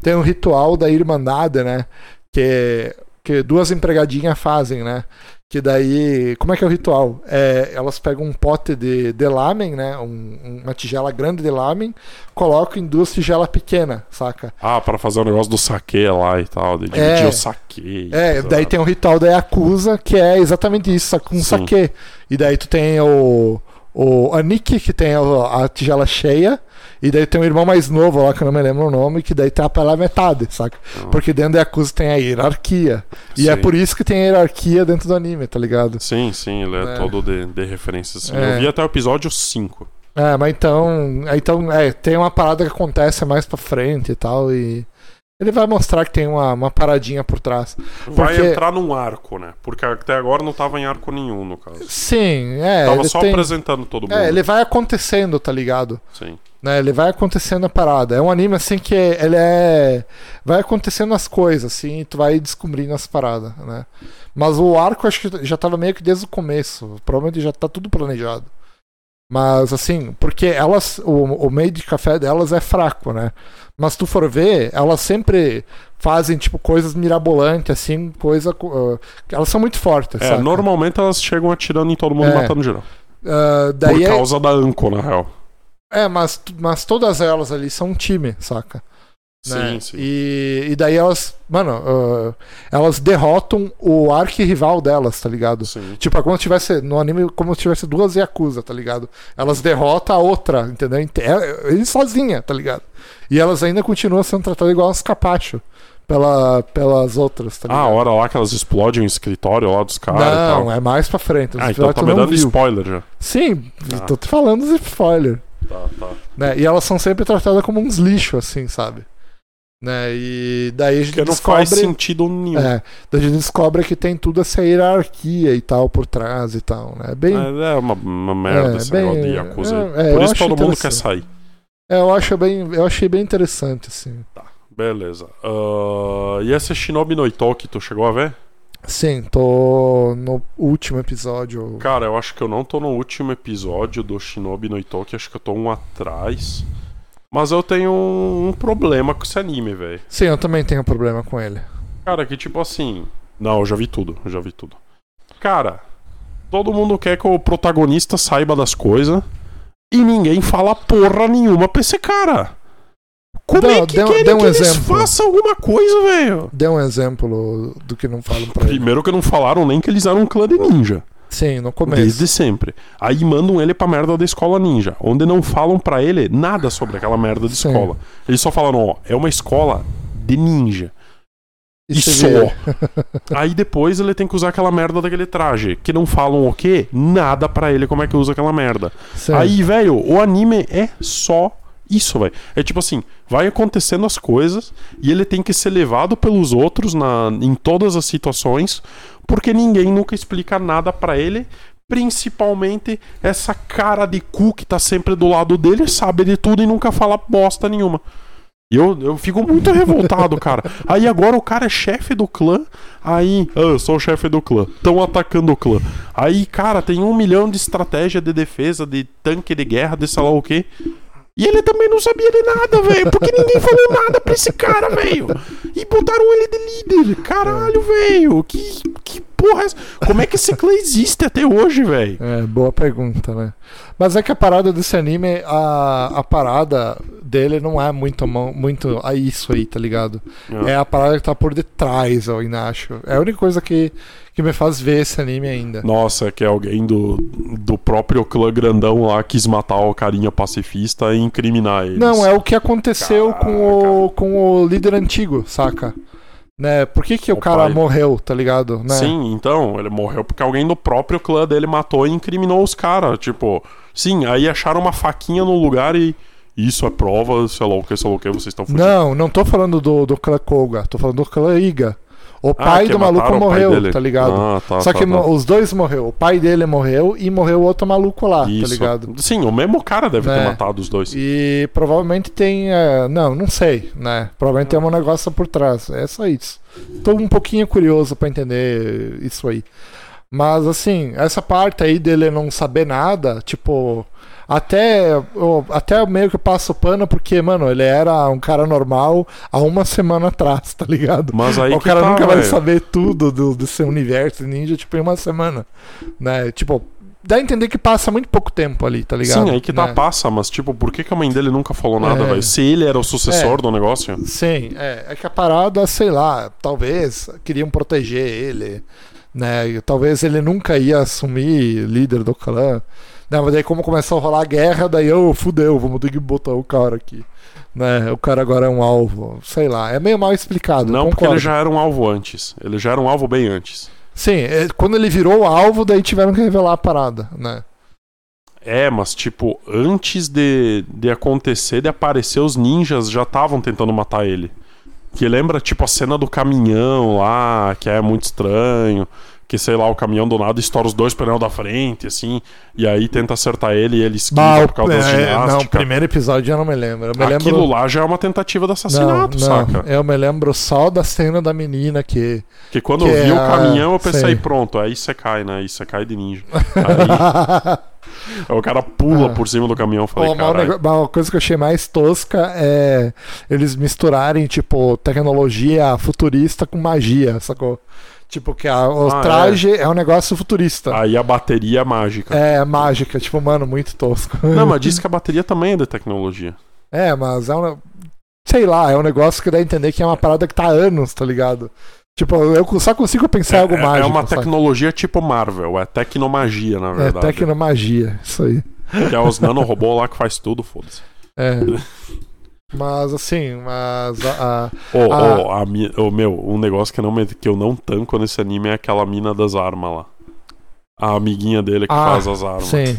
Tem um ritual da Irmandade, né? Que, que duas empregadinhas fazem, né? Que daí, como é que é o ritual? É, elas pegam um pote de, de lamen, né? Um, uma tigela grande de lamen, colocam em duas tigelas pequenas, saca? Ah, para fazer o negócio do saque lá e tal, de dividir é, o saque. É, daí tem o ritual da Yakuza, que é exatamente isso, com Sim. saque. E daí tu tem o, o Anik, que tem a, a tigela cheia, e daí tem um irmão mais novo lá, que eu não me lembro o nome, que daí tá pela metade, saca? Uhum. Porque dentro da Yakuza tem a hierarquia. E sim. é por isso que tem a hierarquia dentro do anime, tá ligado? Sim, sim, ele é, é. todo de, de referência. Assim. É. Eu vi até o episódio 5. É, mas então. Então, é, tem uma parada que acontece mais pra frente e tal, e. Ele vai mostrar que tem uma, uma paradinha por trás. Vai porque... entrar num arco, né? Porque até agora não tava em arco nenhum, no caso. Sim, é. Tava só tem... apresentando todo é, mundo. É, ele vai acontecendo, tá ligado? Sim. Né, ele vai acontecendo a parada. É um anime assim que ele é. Vai acontecendo as coisas, assim, e tu vai descobrindo as paradas, né? Mas o arco acho que já tava meio que desde o começo. Provavelmente já tá tudo planejado. Mas assim, porque elas. O, o meio de café delas é fraco, né? Mas se tu for ver, elas sempre fazem, tipo, coisas mirabolantes, assim, coisa. Uh, elas são muito fortes. É, saca? normalmente elas chegam atirando em todo mundo, é. matando geral. Uh, Por é causa é... da Anko, na real. É, mas, mas todas elas ali são um time, saca? Né? Sim, sim. E, e daí elas, mano, uh, elas derrotam o arqui-rival delas, tá ligado? Sim. Tipo, é como se tivesse, no anime, como se tivesse duas Yakuza, tá ligado? Elas derrotam a outra, entendeu? É, ele sozinha, tá ligado? E elas ainda continuam sendo tratadas igual as capacho pela, pelas outras, tá ligado? Ah, a hora lá que elas explodem o escritório lá dos caras Não, é mais pra frente. Ah, então tá me dando viu. spoiler já. Sim, ah. tô te falando de spoiler. Tá, tá. Né? E elas são sempre tratadas como uns lixos, assim, sabe? Né? E daí a gente Porque descobre... não faz sentido nenhum. É, daí a gente descobre que tem tudo essa hierarquia e tal por trás e tal, né? Bem... É, é uma, uma merda é, esse bem, negócio de Yakuza. É, é, por isso todo mundo quer sair. É, eu, acho bem, eu achei bem interessante, assim. Tá, beleza. Uh, e essa Shinobi no Itoki, tu chegou a ver? Sim, tô no último episódio. Cara, eu acho que eu não tô no último episódio do Shinobi no Itoki, acho que eu tô um atrás. Mas eu tenho um, problema com esse anime, velho. Sim, eu também tenho um problema com ele. Cara, que tipo assim. Não, eu já vi tudo, eu já vi tudo. Cara, todo mundo quer que o protagonista saiba das coisas e ninguém fala porra nenhuma pra esse cara. Como é que dê, querem dê um que eles façam alguma coisa, velho? Dê um exemplo do que não falam pra Primeiro ele. que não falaram nem que eles eram um clã de ninja. Sim, no começo. Desde sempre. Aí mandam ele pra merda da escola ninja, onde não falam para ele nada sobre aquela merda de Sim. escola. Eles só falam, ó, é uma escola de ninja. E, e só. *laughs* *laughs* Aí depois ele tem que usar aquela merda daquele traje. Que não falam o quê? Nada para ele como é que usa aquela merda. Sim. Aí, velho, o anime é só isso, velho. É tipo assim, vai acontecendo as coisas e ele tem que ser levado pelos outros na, em todas as situações, porque ninguém nunca explica nada para ele. Principalmente essa cara de cu que tá sempre do lado dele, sabe de tudo e nunca fala bosta nenhuma. Eu, eu fico muito revoltado, *laughs* cara. Aí agora o cara é chefe do clã. Aí, ah, eu sou o chefe do clã. Estão atacando o clã. Aí, cara, tem um milhão de estratégia de defesa, de tanque de guerra, de sei lá o quê. E ele também não sabia de nada, velho. Porque ninguém falou nada pra esse cara, velho. E botaram ele de líder. Caralho, velho. Que, que porra é essa? Como é que esse clã existe até hoje, velho? É, boa pergunta, né? Mas é que a parada desse anime, a, a parada dele não é muito, muito a isso aí, tá ligado? É. é a parada que tá por detrás, eu ainda acho. É a única coisa que, que me faz ver esse anime ainda. Nossa, é que alguém do, do próprio clã grandão lá quis matar o carinha pacifista e incriminar eles. Não, é o que aconteceu com o, com o líder antigo, saca? Né? Por que, que o, o cara pai. morreu, tá ligado? Né? Sim, então, ele morreu porque alguém do próprio clã dele matou e incriminou os caras. Tipo, sim, aí acharam uma faquinha no lugar e. Isso é prova, sei lá o que, sei lá o que, vocês estão fugindo. Não, não tô falando do, do clã Koga, tô falando do clã Iga. O ah, pai ah, do maluco morreu, tá ligado? Ah, tá, Só tá, que tá. os dois morreu. O pai dele morreu e morreu outro maluco lá, tá Isso. tá ligado? Sim, o mesmo cara deve né? ter matado os dois. E provavelmente tem. É... Não, não sei, né? Provavelmente tem um negócio por trás. É só isso. Tô um pouquinho curioso para entender isso aí. Mas assim, essa parte aí dele não saber nada, tipo. Até, até meio que passo pano, porque, mano, ele era um cara normal há uma semana atrás, tá ligado? Mas aí o cara tá, nunca véio. vai saber tudo do, do seu universo ninja, tipo, em uma semana. Né? Tipo, dá a entender que passa muito pouco tempo ali, tá ligado? Sim, aí que tá, né? passa, mas tipo, por que, que a mãe dele nunca falou nada, é. velho? Se ele era o sucessor é. do negócio? Sim, é. É que a parada, sei lá, talvez queriam proteger ele, né? Talvez ele nunca ia assumir líder do clã. Não, mas daí como começou a rolar a guerra, daí eu, oh, fudeu, vamos ter que botar o cara aqui. Né? O cara agora é um alvo. Sei lá, é meio mal explicado. Não, porque ele já era um alvo antes. Ele já era um alvo bem antes. Sim, é, quando ele virou o alvo, daí tiveram que revelar a parada, né? É, mas tipo, antes de, de acontecer, de aparecer, os ninjas já estavam tentando matar ele. Que lembra, tipo, a cena do caminhão lá, que é muito estranho que, sei lá, o caminhão do nada estoura os dois pneus da frente, assim, e aí tenta acertar ele e ele esquiva bah, por causa é, das ginásticas. Não, o primeiro episódio eu não me lembro. Eu me Aquilo lembro... lá já é uma tentativa de assassinato, não, não, saca? Eu me lembro só da cena da menina que... Que quando que eu vi é o caminhão eu pensei, sei. pronto, aí você cai, né? Aí você cai de ninja. Aí... *laughs* o cara pula ah. por cima do caminhão. Falei, uma, uma, coisa que eu achei mais tosca é eles misturarem, tipo, tecnologia futurista com magia, sacou? Tipo, que a, o ah, traje é. é. um negócio futurista. Aí a bateria é mágica. É, mágica. Tipo, mano, muito tosco. Não, mas *laughs* diz que a bateria também é de tecnologia. É, mas é um. Sei lá, é um negócio que dá a entender que é uma parada que tá há anos, tá ligado? Tipo, eu só consigo pensar em é, algo é, mágico. É uma tecnologia sabe? tipo Marvel, é tecnomagia, na é verdade. É tecnomagia, isso aí. Que é os nanorobôs lá que faz tudo, foda-se. É. *laughs* Mas assim, mas a. Ô, oh, a... oh, oh, meu, um negócio que, não que eu não tanco nesse anime é aquela mina das armas lá. A amiguinha dele que ah, faz as armas. Sim.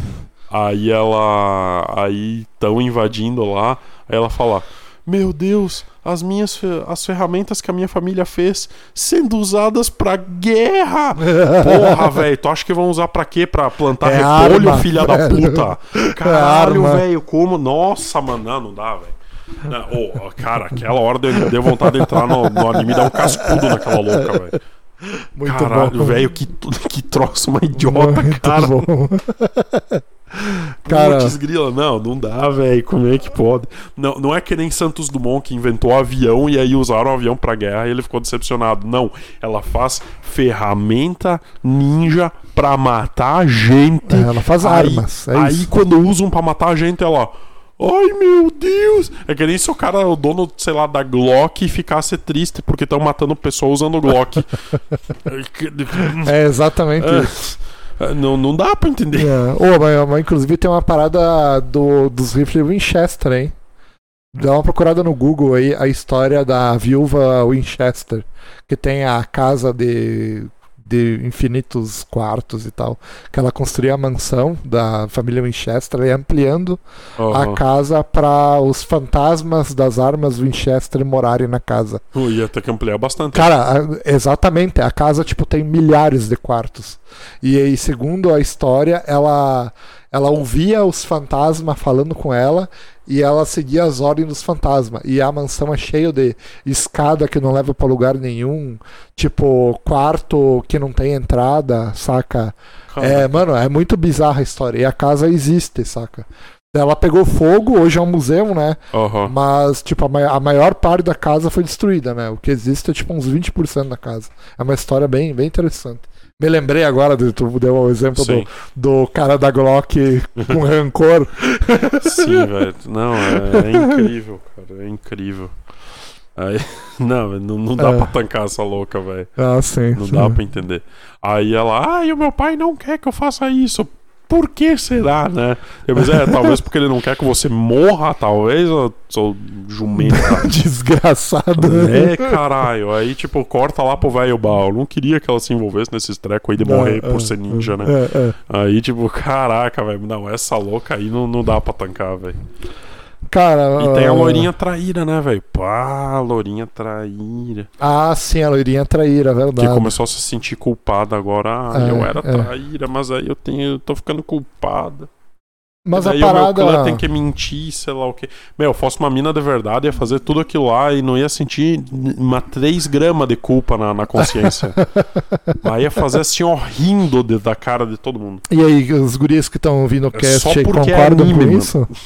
Aí ela. Aí estão invadindo lá. Aí ela fala: Meu Deus, as minhas as ferramentas que a minha família fez sendo usadas pra guerra. *laughs* Porra, velho, tu acha que vão usar pra quê? Pra plantar é repolho, arma. filha da puta? *laughs* É Caralho, velho, como? Nossa, mano, não dá, velho. Não, oh, cara, aquela hora deu, deu vontade de entrar no, no anime e dar um cascudo naquela louca, velho. Muito Caralho, velho, que, que troço uma idiota, Muito cara. Bom. cara, Putz, grila, não, não dá, velho. Como é que pode? Não, não é que nem Santos Dumont que inventou avião e aí usaram o avião pra guerra e ele ficou decepcionado. Não, ela faz ferramenta ninja pra matar gente. É, ela faz aí, armas. É aí quando usam pra matar a gente, ela. Ai meu Deus! É que nem se o cara, o dono, sei lá, da Glock ficasse triste porque estão matando pessoas usando Glock. *laughs* é exatamente é. isso. Não, não dá pra entender. É. Oh, mas, mas, inclusive tem uma parada do, dos rifles Winchester, hein? Dá uma procurada no Google aí a história da viúva Winchester, que tem a casa de de infinitos quartos e tal, que ela construiu a mansão da família Winchester e ampliando uhum. a casa para os fantasmas das armas Winchester morarem na casa. Uh, ia ter que ampliar bastante. Cara, exatamente, a casa tipo tem milhares de quartos. E aí, segundo a história, ela ela ouvia os fantasmas falando com ela e ela seguia as ordens dos fantasmas. E a mansão é cheia de escada que não leva para lugar nenhum, tipo quarto que não tem entrada, saca? É, mano, é muito bizarra a história. E a casa existe, saca? Ela pegou fogo, hoje é um museu, né? Aham. Mas, tipo, a, ma- a maior parte da casa foi destruída, né? O que existe é, tipo, uns 20% da casa. É uma história bem, bem interessante. Me lembrei agora, do, tu deu o exemplo Sim. do, do cara da Glock com rancor. *laughs* Sim, velho. Não, é, é *laughs* incrível, cara. É incrível. Aí, *laughs* não, não, não dá É. pra tancar essa louca, velho. Ah, sim. Não sim. dá pra entender. Aí ela, ai, o meu pai não quer que eu faça isso. Por que será, né? Eu pensei, é, *laughs* talvez porque ele não quer que você morra, talvez, eu sou jumenta. *laughs* Desgraçado. É, caralho. Aí, tipo, corta lá pro velho Baal. Não queria que ela se envolvesse nesses trecos aí de morrer É, por é, ser ninja, né? É, é. Aí, tipo, caraca, velho. Não, essa louca aí não, não dá pra tancar, velho. Cara. E tem a ah, loirinha traíra, né, velho? Pá, loirinha traíra. Ah, sim, a loirinha traíra, é Que verdade. começou a se sentir culpada agora. Ah, É, eu era é. traíra, mas aí eu tenho, eu tô ficando culpada. Mas e a daí o meu parada. clã tem que mentir, sei lá o quê. Meu, fosse uma mina de verdade, ia fazer tudo aquilo lá e não ia sentir uma 3 gramas de culpa na, na consciência. *laughs* Aí ia fazer assim, ó, rindo de- da cara de todo mundo. E aí, os guris que estão ouvindo o É cast só aí porque é concordam anime, com mano. *laughs*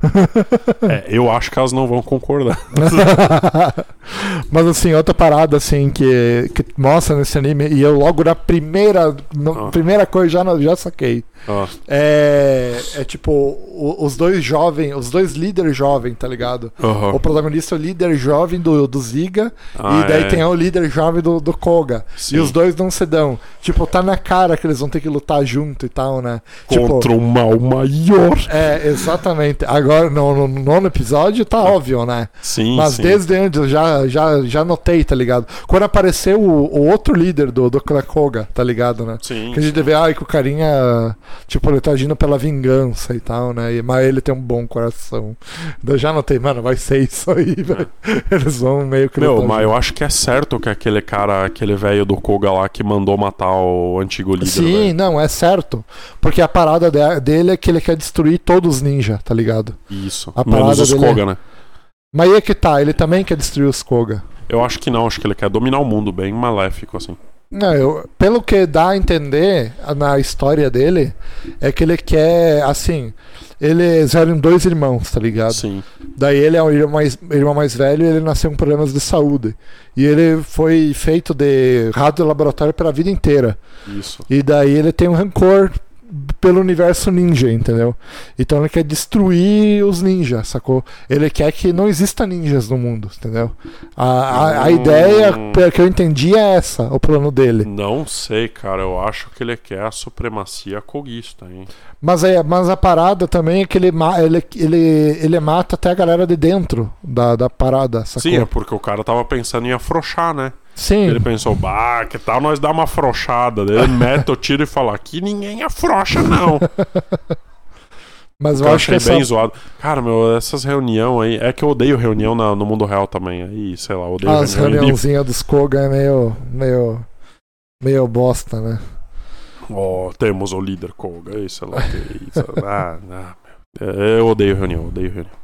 *laughs* É, eu acho que elas não vão concordar. *laughs* Mas assim, outra parada assim que, que mostra nesse anime, e eu logo na primeira, no- Ah. primeira coisa já, já saquei. Ah, É, é tipo, o- os dois jovens, os dois líderes jovens, tá ligado? aham. O protagonista é o líder jovem do, do Ziga, Ah, e daí é. tem o líder jovem do, do Koga. Sim. E os dois não se dão. Tipo, tá na cara que eles vão ter que lutar junto e tal, né? Tipo, Contra o mal maior. é, exatamente. Agora, no, no nono episódio, tá óbvio, né? Sim, Mas sim. desde antes eu já, já, já notei, tá ligado? Quando apareceu o, o outro líder do, do Koga, tá ligado, né? Sim. Que a gente vê, ai, que o carinha, tipo, ele tá agindo pela vingança e tal, né? E, mas ele tem um bom coração. Eu já notei, mano, vai ser isso aí, *laughs* velho. Eles vão meio que. Meu, mas eu acho que é certo que aquele cara, aquele velho do Koga lá que mandou matar o antigo líder. Sim, velho. não, é certo. Porque a parada de- dele é que ele quer destruir todos os ninja, tá ligado? Isso. A Menos parada os dele é- Koga, né? Mas aí é que tá, ele também quer destruir os Koga. Eu acho que não, acho que ele quer dominar o mundo bem maléfico, assim. Não, eu- pelo que dá a entender na história dele, é que ele quer, assim, eles eram dois irmãos, tá ligado? Sim. Daí ele é o irmão mais, irmão mais velho e ele nasceu com problemas de saúde. E ele foi feito de rato de laboratório pela vida inteira. Isso. E daí ele tem um rancor pelo universo ninja, entendeu? Então ele quer destruir os ninjas, sacou? Ele quer que não exista ninjas no mundo, entendeu? A, a, a Hum. ideia, que eu entendi, é essa, o plano dele. Não sei, cara. Eu acho que ele quer a supremacia coguista, hein? Mas, é, mas a parada também é que ele, ele, ele, ele mata até a galera de dentro da, da parada, sacou? Sim, é porque o cara tava pensando em afrouxar, né? Sim. Ele pensou, bah, que tal nós dar uma afrouxada? Ele mete o tiro e fala, aqui ninguém afrouxa, não. *laughs* Mas eu Eu acho que achei essa, bem zoado. Cara, meu, essas reuniões aí. É que eu odeio reunião na- no mundo real também. Aí, sei lá, odeio as reunião. em reuniãozinhas dos Koga é meio, meio, meio bosta, né? Ó, temos o líder Koga, aí, sei lá o que. isso. Ah, ah, meu. É, Eu odeio reunião, eu odeio reunião.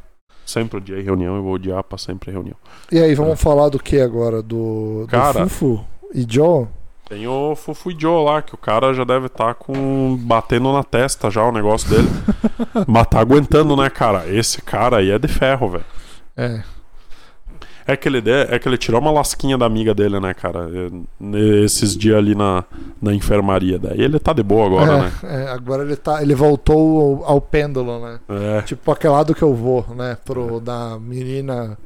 Sempre odiei reunião, eu vou odiar pra sempre reunião. E aí, vamos falar do que agora? Do, do Cara. Fufu e Joe? Tem o Fufu e Joe lá, que o cara já deve estar com. batendo na testa já o negócio dele. *laughs* Mas tá aguentando, né, cara? Esse cara aí é de ferro, velho. É. É que, ele é que ele tirou uma lasquinha da amiga dele, né, cara? É, Esses dias ali na, na enfermaria. Daí ele tá de boa agora, é, né? é, agora ele tá. Ele voltou ao, ao pêndulo, né? É. Tipo aquele lado que eu vou, né? Pro da menina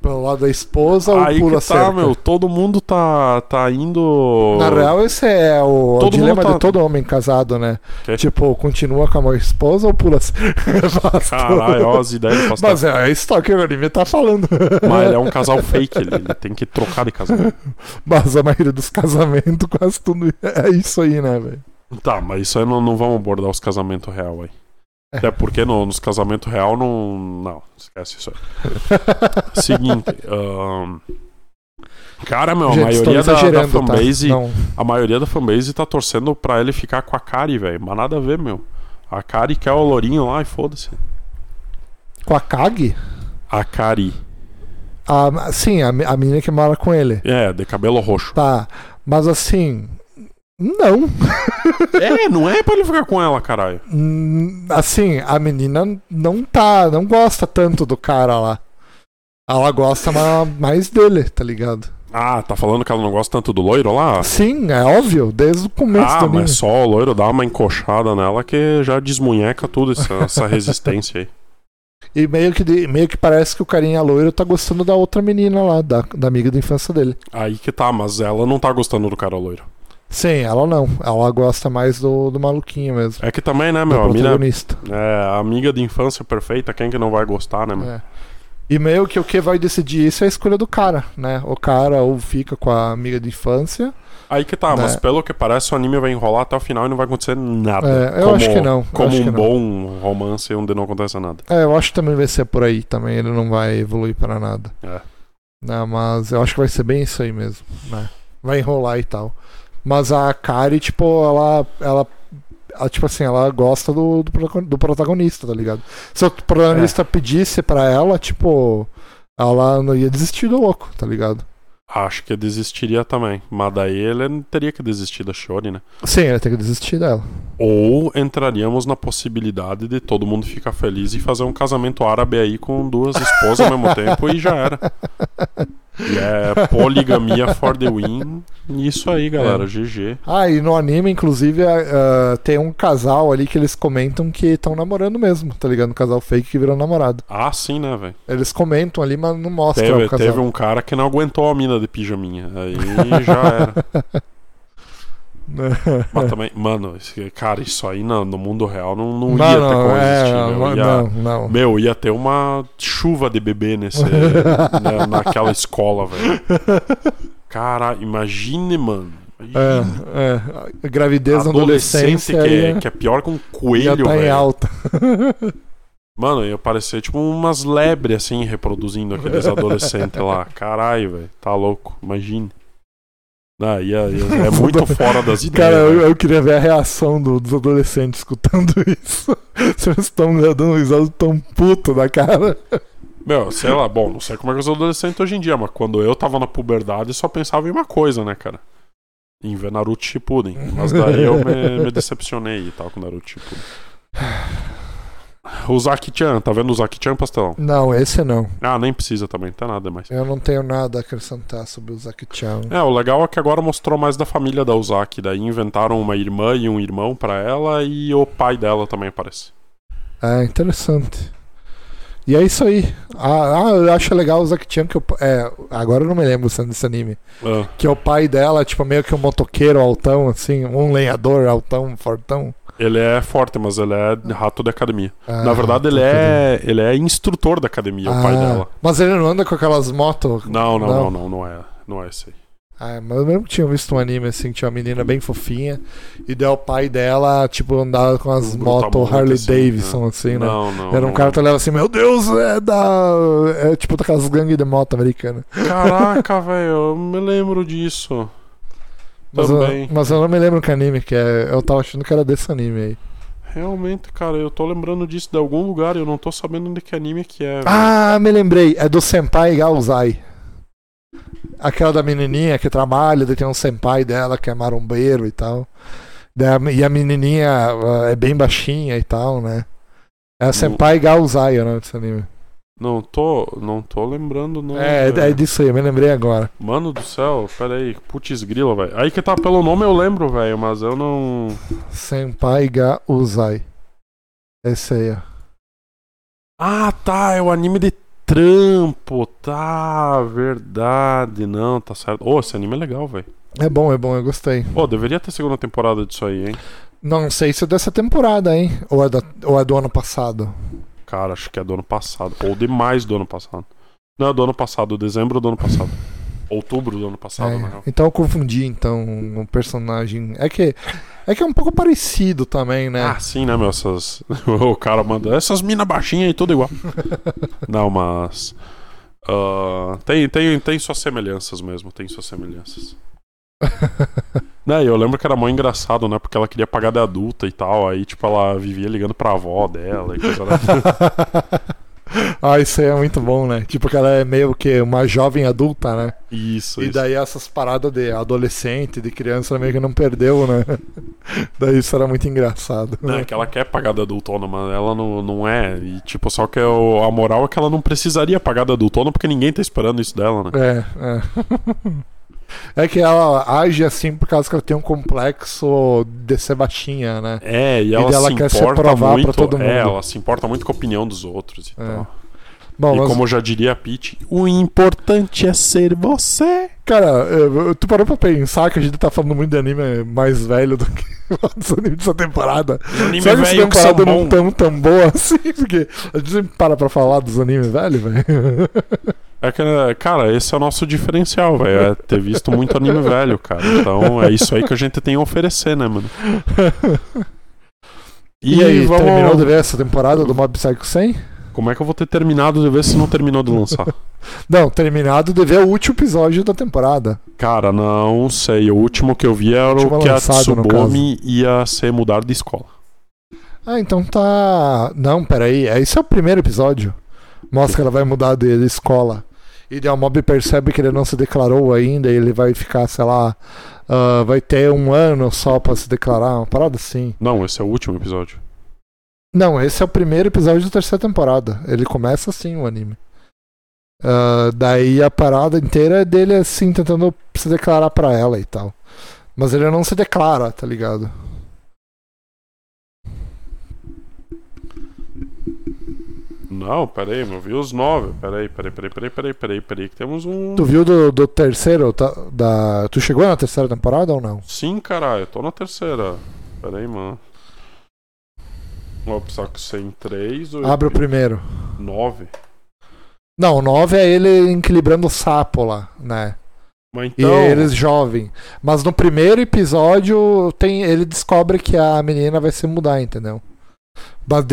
pelo lado da esposa ou Aí pula que tá, cerca. meu. Todo mundo tá, tá indo. Na real, esse é o, Todo dilema tá- de todo homem casado, né? Que? Tipo, continua com a esposa ou pula. *laughs* Caralho, ó as ideias do. Mas é isso que o anime tá falando. Mas ele é um casal fake, ele, ele tem que trocar de casal. Mas a maioria dos casamentos, quase tudo é isso aí, né, velho? Tá, mas isso aí não, não vamos abordar os casamentos real aí. Até porque no, nos casamentos real não. Não, esquece isso aí. *laughs* Seguinte, ahn, Cara, meu, a Gente, maioria da, da tá? fanbase. Não. A maioria da fanbase tá torcendo pra ele ficar com a Kari, velho. Mas nada a ver, meu. A Kari quer o lourinho lá e foda-se. Com a Kag? A Kari. A, sim, a, a menina que mora com ele. É, de cabelo roxo. Tá. Mas assim. Não. É, não é pra ele ficar com ela, caralho. Hum, Assim, a menina não tá, não gosta tanto do cara lá. Ela gosta ma- mais dele, tá ligado? Ah, tá falando que ela não gosta tanto do loiro lá? Sim, é óbvio, desde o começo Ah, do anime. mas só o loiro dá uma encoxada nela que já desmunheca tudo essa, *laughs* essa resistência aí. E meio que, de- meio que parece que o carinha loiro tá gostando da outra menina lá, da, da amiga da infância dele. Aí que tá, mas ela não tá gostando do cara loiro. Sim, ela não. Ela gosta mais do, do maluquinho mesmo. É que também, né, do meu? A mina protagonista. é a amiga de infância perfeita, quem que não vai gostar, né, meu? É. E meio que o que vai decidir isso é a escolha do cara, né? O cara ou fica com a amiga de infância. Aí que tá, mas Né. pelo que parece, o anime vai enrolar até o final e não vai acontecer nada. É, eu acho que não, Como um que não. bom romance onde não acontece nada. É, eu acho que também vai ser por aí também. Ele não vai evoluir para nada. É. Né, mas eu acho que vai ser bem isso aí mesmo, né? Vai enrolar e tal. Mas a Kari, tipo, ela. ela, tipo assim, ela gosta do, do, do protagonista, tá ligado? Se o protagonista pedisse pra ela, tipo. Ela não ia desistir do louco, tá ligado? Acho que desistiria também. Mas daí ele teria que desistir da Shori, né? Sim, ele tem que desistir dela. Ou entraríamos na possibilidade de todo mundo ficar feliz e fazer um casamento árabe aí com duas esposas ao mesmo *laughs* tempo e já era. E é poligamia for the win. Isso aí, galera. É. GG. Ah, e no anime, inclusive, ah, tem um casal ali que eles comentam que estão namorando mesmo, tá ligado? Um casal fake que virou namorado. Ah, sim, né, velho? Eles comentam ali, mas não mostram Teve, o casal. teve um cara que não aguentou a mina de pijaminha. Aí já era. *laughs* *laughs* Mas também, mano, cara, isso aí no, no mundo real não, não, ia ter como é, existir. não, meu. Ia- não, não. Meu, ia ter uma chuva de bebê nesse, *laughs* né, naquela escola, velho. Cara, imagine, mano. Imagine. É, é. A gravidez Adolescente que é, ia, que é pior que um coelho, tá em velho. alta. *laughs* Mano, ia parecer tipo umas lebres assim, reproduzindo aqueles adolescentes lá. Caralho, velho. Tá louco. Imagine. Ah, ia, ia- é muito *laughs* fora das ideias. Cara, eu, velho. eu queria ver a reação do- dos adolescentes escutando *laughs* isso. Eles estão dando risada tão puto da cara. Meu, sei lá, bom, não sei como é que os adolescentes hoje em dia, mas quando eu tava na puberdade só pensava em uma coisa, né, cara? Em ver Naruto Shippuden. Mas daí eu me, me decepcionei e tal com Naruto Shippuden. *sighs* O Zaki-chan, tá vendo o Zaki-chan, pastelão? Não, esse não. Ah, nem precisa também, tá nada mais. Eu não tenho nada a acrescentar sobre o Zaki-chan. É, o legal é que agora mostrou mais da família da Uzaki. Daí inventaram uma irmã e um irmão pra ela e o pai dela também aparece. É, interessante. E é isso aí. Ah, ah, eu acho legal o Zaki-chan que eu, é, agora eu não me lembro é desse anime. Ah, Que é o pai dela, tipo, meio que um motoqueiro altão, assim, um lenhador altão, fortão. Ele é forte, mas ele é rato de academia. Ah, Na verdade, ele é, ele é instrutor da academia, o pai Ah, dela. Mas ele não anda com aquelas motos? Não, não, Não. não, não, não é. Não é esse aí. Ah, mas eu lembro que tinha visto um anime assim, que tinha uma menina bem fofinha, e daí o pai dela, tipo, andava com as Um motos Harley assim, Davidson, assim, né? Não, não. Era um não. cara que olhava assim, meu Deus, é da. É tipo daquelas gangues de moto americana. Caraca, *laughs* velho, eu me lembro disso. Mas eu, Também. mas eu não me lembro que anime que é. Eu tava achando que era desse anime aí. Realmente, cara, eu tô lembrando disso de algum lugar e eu não tô sabendo de que anime que é. velho. Ah, me lembrei. É do Senpai Gauzai. Aquela da menininha que trabalha, daí tem um senpai dela que é marombeiro e tal. E a menininha ah, é bem baixinha e tal, né? É a Senpai Gauzai o nome desse anime. Não tô, não tô lembrando, não. É, é disso aí, eu me lembrei agora. Mano do céu, pera aí, putz grila, velho. Aí que tá pelo nome eu lembro, velho, mas eu não. Senpai Gauzai. Esse aí, ó. Ah, tá, é o anime de trampo, tá, verdade, não, tá certo. Ô, esse anime é legal, velho. É bom, é bom, eu gostei. Ô, deveria ter segunda temporada disso aí, hein? Não sei se é dessa temporada, hein? Ou é, da, ou é do ano passado. Cara, acho que é do ano passado, ou demais do ano passado. Não, é do ano passado, dezembro do ano passado. Outubro do ano passado, É, na real. então eu confundi, então, o personagem. É que é que é um pouco parecido também, né? Ah, sim, né, meu? Essas... *laughs* o cara manda essas minas baixinhas aí, tudo igual. *laughs* Não, mas. ah, tem, tem, tem suas semelhanças mesmo, tem suas semelhanças. *laughs* Né, eu lembro que era mó engraçado, né? Porque ela queria pagar de adulta e tal. Aí, tipo, ela vivia ligando pra avó dela e coisa *laughs* da... Ah, isso aí é muito bom, né? Tipo que ela é meio que uma jovem adulta, né? Isso, E isso. daí essas paradas de adolescente, de criança, meio que não perdeu, né? *laughs* Daí isso era muito engraçado. Não, é que ela quer pagar da adultona, mas ela não, não é. E, tipo, só que o- a moral é que ela não precisaria pagar da adultona porque ninguém tá esperando isso dela, né? É, é. É que ela age assim por causa que ela tem um complexo de ser baixinha, né? É, e ela dela se quer se provar pra muito. todo mundo. É, ela se importa muito com a opinião dos outros e É. tal. Bom, e mas, como já diria a Pete, o importante é ser você. cara, eu- tu parou pra pensar que a gente tá falando muito de anime mais velho do que *laughs* os animes dessa temporada? Os anime Será que essa temporada não tão tão boa assim? *laughs* Porque a gente sempre para pra falar dos animes velho, velho. *laughs* É que, cara, esse é o nosso diferencial, velho. É ter visto muito anime velho, cara. Então é isso aí que a gente tem a oferecer, né, mano? E, aí, terminou de ver essa temporada do Mob Psycho 100? Como é que eu vou ter terminado de ver se não terminou de lançar? *laughs* Não, terminado de ver o último episódio da temporada. Cara, não sei. O último que eu vi era Último o que a lançado, no Tsubome ia ser mudar de escola. Ah, então tá. Não, peraí. é- Esse é o primeiro episódio. Mostra que ela vai mudar de escola. E o Mob percebe que ele não se declarou ainda e ele vai ficar, sei lá. ah, vai ter um ano só pra se declarar, uma parada assim. Não, esse é o último episódio. Não, esse é o primeiro episódio da terceira temporada. Ele começa assim o anime. Ah, daí a parada inteira é dele assim, tentando se declarar pra ela e tal. Mas ele não se declara, tá ligado? Não, peraí, eu vi os nove. Peraí, peraí, peraí, peraí, peraí, peraí, peraí, que temos um. Tu viu do, do terceiro? tá- da... Tu chegou na terceira temporada ou não? Sim, caralho, eu tô na terceira. Peraí, mano. Ó, só que 103 ou Abre o primeiro. 9. Não, o 9 é ele equilibrando o sapo lá, né? Mas E então. eles jovem. Mas no primeiro episódio tem, ele descobre que a menina vai se mudar, entendeu?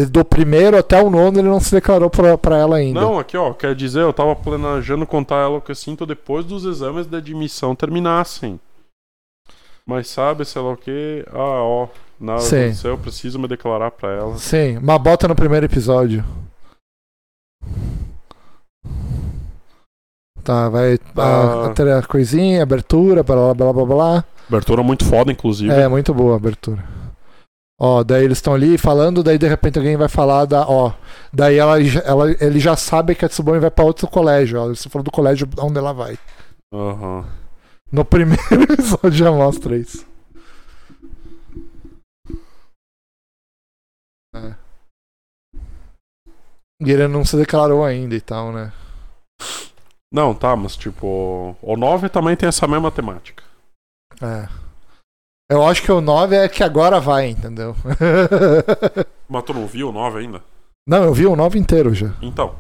Do primeiro até o nono ele não se declarou pra, pra ela ainda. Não, aqui ó, quer dizer, eu tava planejando contar ela o que eu sinto depois dos exames de admissão terminassem. Mas sabe, sei lá o que. Ah, ó, nada Sim. aconteceu, eu preciso me declarar pra ela. Sim, mas bota no primeiro episódio. Tá, vai Ah. a, ter a coisinha, abertura, blá blá blá blá. Abertura muito foda, inclusive. É, muito boa a abertura. Ó, daí eles estão ali falando, daí de repente alguém vai falar da. Ó, daí ela, ela, ele já sabe que a Tsubame vai pra outro colégio. Ó, você falou do colégio onde ela vai. Aham. No primeiro *laughs* episódio já mostra isso. É. E ele não se declarou ainda e tal, né? Não, tá, mas tipo. O 9 também tem essa mesma temática. É. Eu acho que o 9 é que agora vai, entendeu? *laughs* Mas tu não viu o 9 ainda? não, eu vi o 9 inteiro já. Então.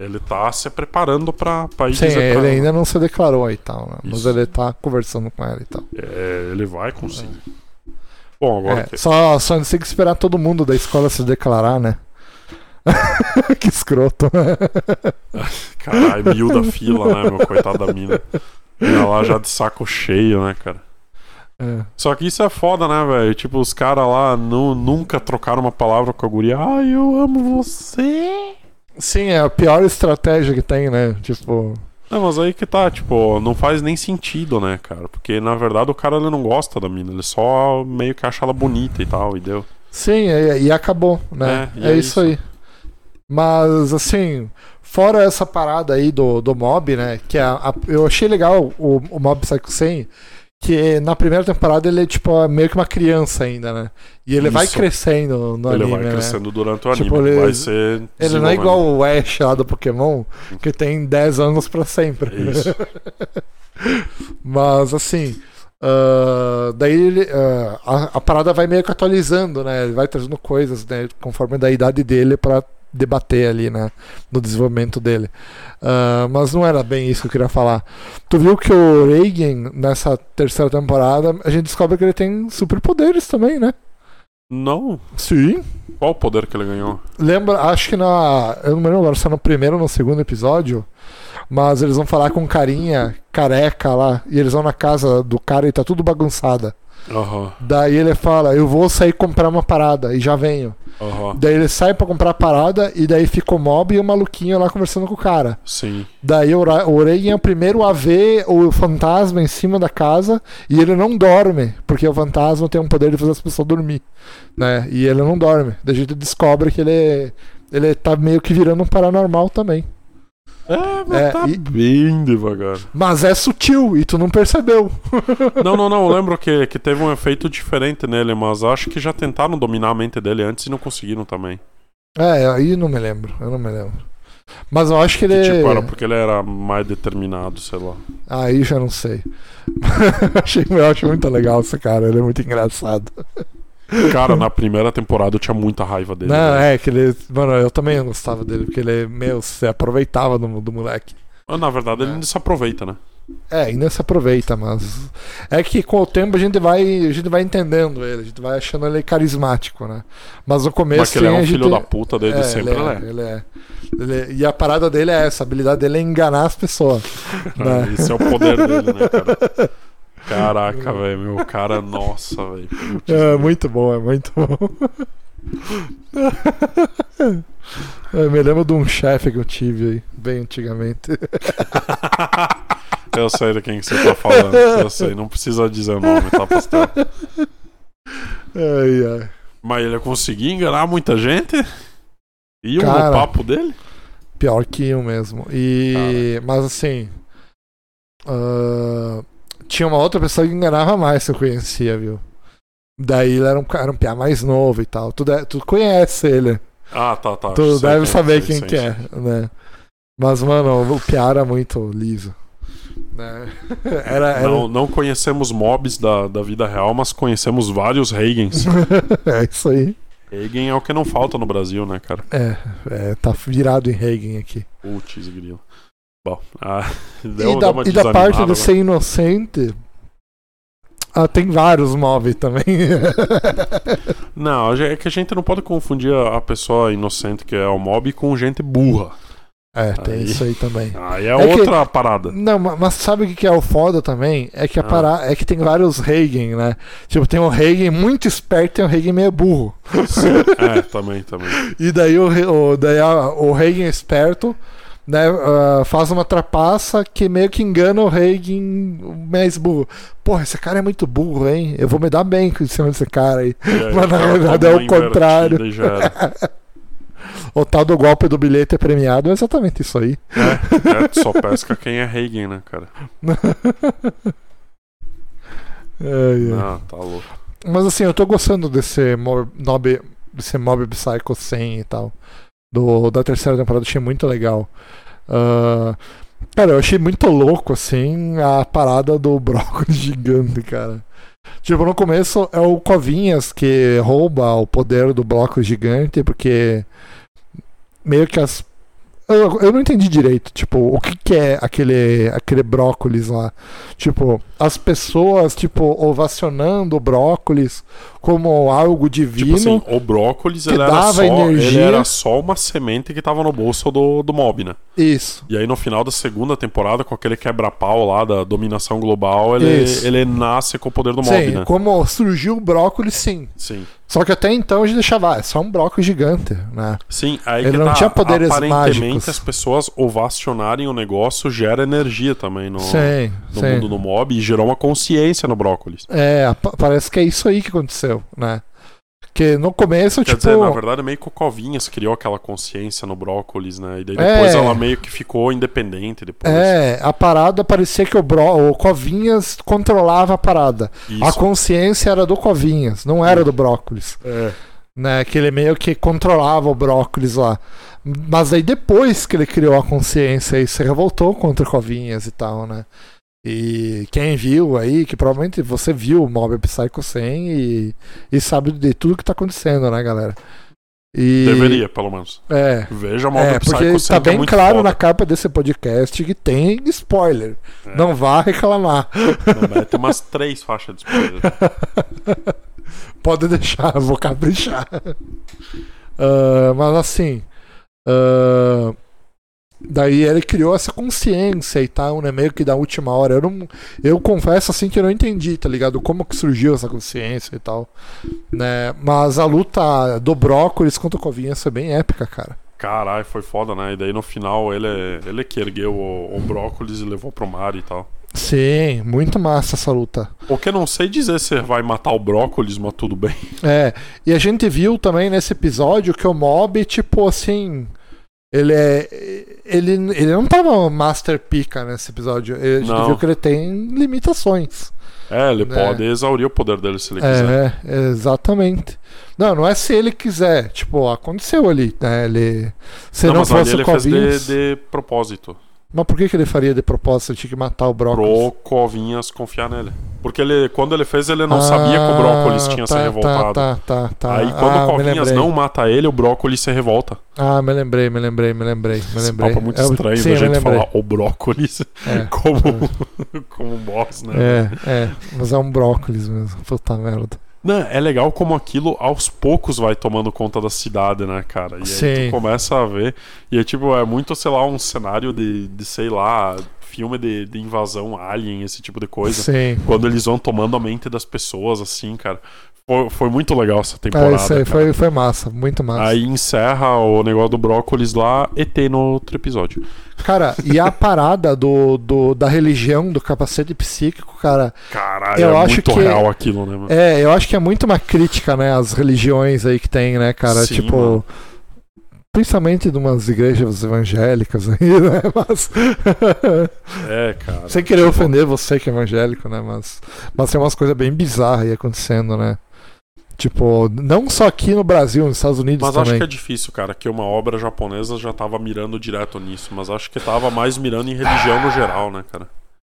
Ele tá se preparando pra, pra ir Sim, pra ele ela. ainda não se declarou e tal, né? Mas ele tá conversando com ela e tal. É, ele vai conseguir. Bom, agora É, que- só, só tem que esperar todo mundo da escola se declarar, né? *laughs* que escroto. Caralho, mil da fila, né, meu? Coitado da mina. Lá já de saco cheio, né, cara? É. Só que isso é foda, né, velho? Tipo, os caras lá nu- nunca trocaram uma palavra com a guria. Ai, eu amo você. Sim, é a pior estratégia que tem, né? Tipo. Não, mas aí que tá, tipo, não faz nem sentido, né, cara? Porque na verdade o cara ele não gosta da mina, ele só meio que acha ela bonita e tal, e deu. Sim, e, e acabou, né? É, É, é isso, isso. aí. Mas, assim, fora essa parada aí do, do mob, né? Que a, a- eu achei legal o, o Mob Psycho 100, que na primeira temporada ele é tipo meio que uma criança ainda, né? E ele vai Isso. crescendo no ele anime, vai né? crescendo durante o anime, Tipo, ele- vai ser. Ele não é igual o Ash lá do Pokémon, que tem 10 anos pra sempre. Isso. *laughs* Mas assim. ah, daí ele, ah, a, a parada vai meio que atualizando, né? Ele vai trazendo coisas, né? Conforme da idade dele pra debater ali, né? No desenvolvimento dele. Ah, mas não era bem isso que eu queria falar. Tu viu que o Reagan, nessa terceira temporada, a gente descobre que ele tem superpoderes também, né? Não. Sim. Qual o poder que ele ganhou? Lembra, acho que na. Eu não me lembro agora se é no primeiro ou no segundo episódio. Mas eles vão falar com um carinha careca lá. E eles vão na casa do cara e tá tudo bagunçada. Aham. Daí ele fala: Eu vou sair comprar uma parada e já venho. Aham. Daí ele sai pra comprar a parada e daí fica o mob e o maluquinho lá conversando com o cara. Sim. Daí o, Reagan é o primeiro a ver o fantasma em cima da casa e ele não dorme, porque o fantasma tem um poder de fazer as pessoas dormir, né? E ele não dorme. Daí a gente descobre que ele, ele tá meio que virando um paranormal também. É, mas É, tá e- bem devagar. Mas é sutil e tu não percebeu. *laughs* Não, não, não. Eu lembro que, que teve um efeito diferente nele, mas acho que já tentaram dominar a mente dele antes e não conseguiram também. É, aí não me lembro, eu não me lembro. Mas eu acho que Que, ele. tipo, era porque ele era mais determinado, sei lá. Aí já não sei. *laughs* Achei, eu acho muito legal esse cara, ele é muito engraçado. Cara, na primeira temporada eu tinha muita raiva dele. Não, né? é que ele. Mano, eu também não gostava dele, porque ele, meu, se aproveitava do, do moleque. Mas, Na verdade, ele É. não se aproveita, né? É, ainda se aproveita, mas. É que com o tempo a gente vai, a gente vai entendendo ele, a gente vai achando ele carismático, né? Mas no começo. Mas que ele é um a filho gente- da puta desde é, sempre, ele é, né? ele é. Ele é- E a parada dele é essa, a habilidade dele é enganar as pessoas. *laughs* né? Esse é o poder dele, né, cara? *laughs* Caraca, velho, meu cara, nossa, velho. É muito bom, é muito bom. *laughs* Eu me lembro de um chefe que eu tive aí, bem antigamente. *laughs* Eu sei de quem que você tá falando. Eu sei, não precisa dizer o nome, tá, pastor? Ai, ai. Mas ele conseguia enganar muita gente? Cara. no papo dele? Pior que eu mesmo. E. Mas assim. ah, tinha uma outra pessoa que enganava mais que eu conhecia, viu? Daí ele era um cara, um piá mais novo e tal. Tu, de- tu conhece ele. Ah, tá, tá. Tu sei deve quem- saber sei, quem sei, que é, né? Mas, mano, o piá era muito liso. Né? *laughs* Era, era... Não, não conhecemos mobs da, da vida real, mas conhecemos vários Reagens. *laughs* é isso aí. Reagan é o que não falta no Brasil, né, cara? É, é, tá virado em Reagan aqui. Putz, grilo. Bom, ah, *laughs* deu, e da, e da parte do ser inocente. Ah, tem vários móveis também. *laughs* Não, é que a gente não pode confundir a pessoa inocente que é o mob com gente burra. é, tem Aí. isso aí também. *laughs* Aí é, É que- outra parada. Não, ma- mas sabe o que que é o foda também? É que a Ah. é que tem vários Reagan, né? Tipo, tem um Reagan muito esperto e tem um Reagan meio burro. é, também, também. E daí o, o, daí a- o Reagan esperto né, ah, faz uma trapaça que meio que engana o Reagan mais burro. Porra, esse cara é muito burro, hein? Eu vou me dar bem com cima desse cara aí. Aí, *laughs* Mas na toma é o contrário. *laughs* O tal do golpe do bilhete é premiado é exatamente isso aí. É, tu só pesca quem é Reagan, né, cara? *laughs* Ai. Ah, tá louco. Mas assim, eu tô gostando desse mob, mob, desse mob Psycho 100 e tal. Do, da terceira temporada, achei muito legal. Ah, cara, eu achei muito louco, assim, a parada do *laughs* brócolis gigante, cara. Tipo, no começo é o Covinhas que rouba o poder do bloco gigante, porque meio que as. Eu, eu não entendi direito, tipo, o que, que é aquele, aquele brócolis lá. Tipo, as pessoas, tipo, ovacionando o brócolis como algo divino. Tipo assim, o brócolis que ele era, só, energia. ele era só uma semente que tava no bolso do, do mob, né? Isso. E aí no final da segunda temporada, com aquele quebra-pau lá da dominação global, ele, Isso. ele nasce com o poder do mob, sim, né? como surgiu o brócolis, sim. Sim. Só que até então a gente deixava, ah, é só um brócolis gigante, né? Sim, aí Ele não tá, tinha poderes aparentemente mágicos. as pessoas ovacionarem o negócio gera energia também no, sim, no sim. mundo do mob e gerou uma consciência no brócolis. É, pa- parece que é isso aí que aconteceu, né? Que no começo, Quer tipo. dizer, na verdade, meio que o Covinhas criou aquela consciência no brócolis, né? E daí É. depois ela meio que ficou independente depois. É, a parada parecia que o, bró, o Covinhas controlava a parada. Isso. A consciência era do Covinhas, não era do brócolis. É. né? Que ele meio que controlava o brócolis lá. Mas aí depois que ele criou a consciência e se revoltou contra Covinhas e tal, né? E quem viu aí, que provavelmente você viu o Mob Psycho 100 e, e sabe de tudo que tá acontecendo, né, galera? E, Deveria, pelo menos. É. Veja Mob É, Psycho porque 100, tá é bem muito claro foda. na capa desse podcast que tem spoiler. É. Não vá reclamar. Não, tem umas três faixas de spoiler. *laughs* Pode deixar, vou caprichar. *laughs* Ah, mas assim. ah, Daí ele criou essa consciência e tal, né? Meio que da última hora. Eu, não, eu confesso assim que eu não entendi, tá ligado? Como que surgiu essa consciência e tal. Né? Mas a luta do Brócolis contra o Covinhas foi bem épica, cara. Caralho, foi foda, né? E daí no final ele, ele que ergueu o, o brócolis e levou pro mar e tal. Sim, muito massa essa luta. Porque não sei dizer se vai matar o brócolis, mas tudo bem. É, e a gente viu também nesse episódio que o Mob, tipo assim. Ele é. Ele, ele não tava Master Pica nesse episódio. A gente Não. viu que ele tem limitações. É, ele É. pode exaurir o poder dele se ele quiser. É, exatamente. Não, não é se ele quiser. Tipo, aconteceu ali, né? Ele. Se não, mas ali fosse ele o fez de, de propósito. Mas por que, que ele faria de propósito? Ele tinha que matar o Brócolis. Pro Covinhas confiar nele. Porque ele, quando ele fez, ele não sabia que o brócolis tinha se tá, revoltado. Tá, tá, tá. Aí quando ah, o Covinhas não mata ele, o brócolis se revolta. Ah, me lembrei, me lembrei, me lembrei, me Esse lembrei. papo é muito Eu- estranho sim, da gente falar o brócolis É. *laughs* como, *laughs* como um boss, né? É, é, mas é um brócolis mesmo. Puta merda. Não, é legal como aquilo aos poucos vai tomando conta da cidade, né, cara? E aí Sim. tu começa a ver. E é tipo, é muito, sei lá, um cenário de, de sei lá, filme de, de invasão alien, esse tipo de coisa. Sim. Quando eles vão tomando a mente das pessoas, assim, cara. Foi, foi muito legal essa É, temporada. isso aí foi, foi massa, muito massa. Aí encerra o negócio do brócolis lá, ET no outro episódio. Cara, e a parada do, do, da religião, do capacete psíquico, cara, Caralho, Eu é acho muito que- real aquilo, né, mano? é, eu acho que é muito uma crítica, né, às religiões aí que tem, né, cara, Sim, tipo... mano. Principalmente de umas igrejas evangélicas aí, *laughs* né? Mas. É, cara. Sem querer ofender você que é evangélico, né? Mas, mas tem umas coisas bem bizarras aí acontecendo, né? Tipo, não só aqui no Brasil, nos Estados Unidos Mas acho também. que é difícil, cara, que uma obra japonesa já tava mirando direto nisso, mas acho que tava mais mirando em religião no geral, né, cara?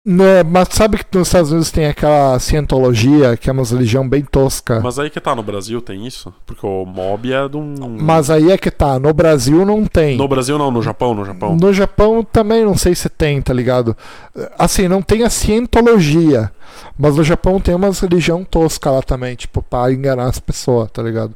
Né, mas sabe que nos Estados Unidos tem aquela cientologia, que é uma religião bem tosca. Mas, Mas aí que tá, no Brasil tem isso? Porque o mob é de um. aí é que tá, no Brasil não tem. No Brasil não, no Japão, no Japão. No Japão também não sei se tem, tá ligado? Assim, não tem a cientologia. Mas no Japão tem umas religião tosca lá também, tipo, pra enganar as pessoas, tá ligado?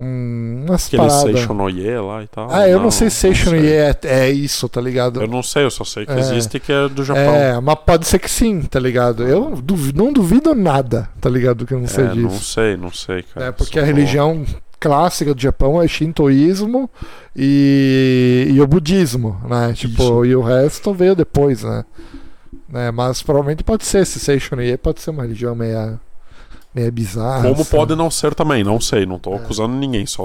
Hum, umas Aquele paradas. Seishon no Ye lá e tal. Ah, eu não, sei se Seishon sei. é, é isso, tá ligado? Eu não sei, eu só sei que É. existe que é do Japão. É, mas pode ser que sim, tá ligado? Eu duvi- não duvido nada, tá ligado? Que eu não sei É, disso. não sei, não sei, cara. É, porque Só a tô- religião clássica do Japão é shintoísmo e, e o budismo, né? Tipo, Isso. e o resto veio depois, né? né? Mas provavelmente pode ser, esse Seishon Ie pode ser uma religião meia, meia bizarra. Como assim. pode não ser também, não sei, não tô acusando ninguém, só.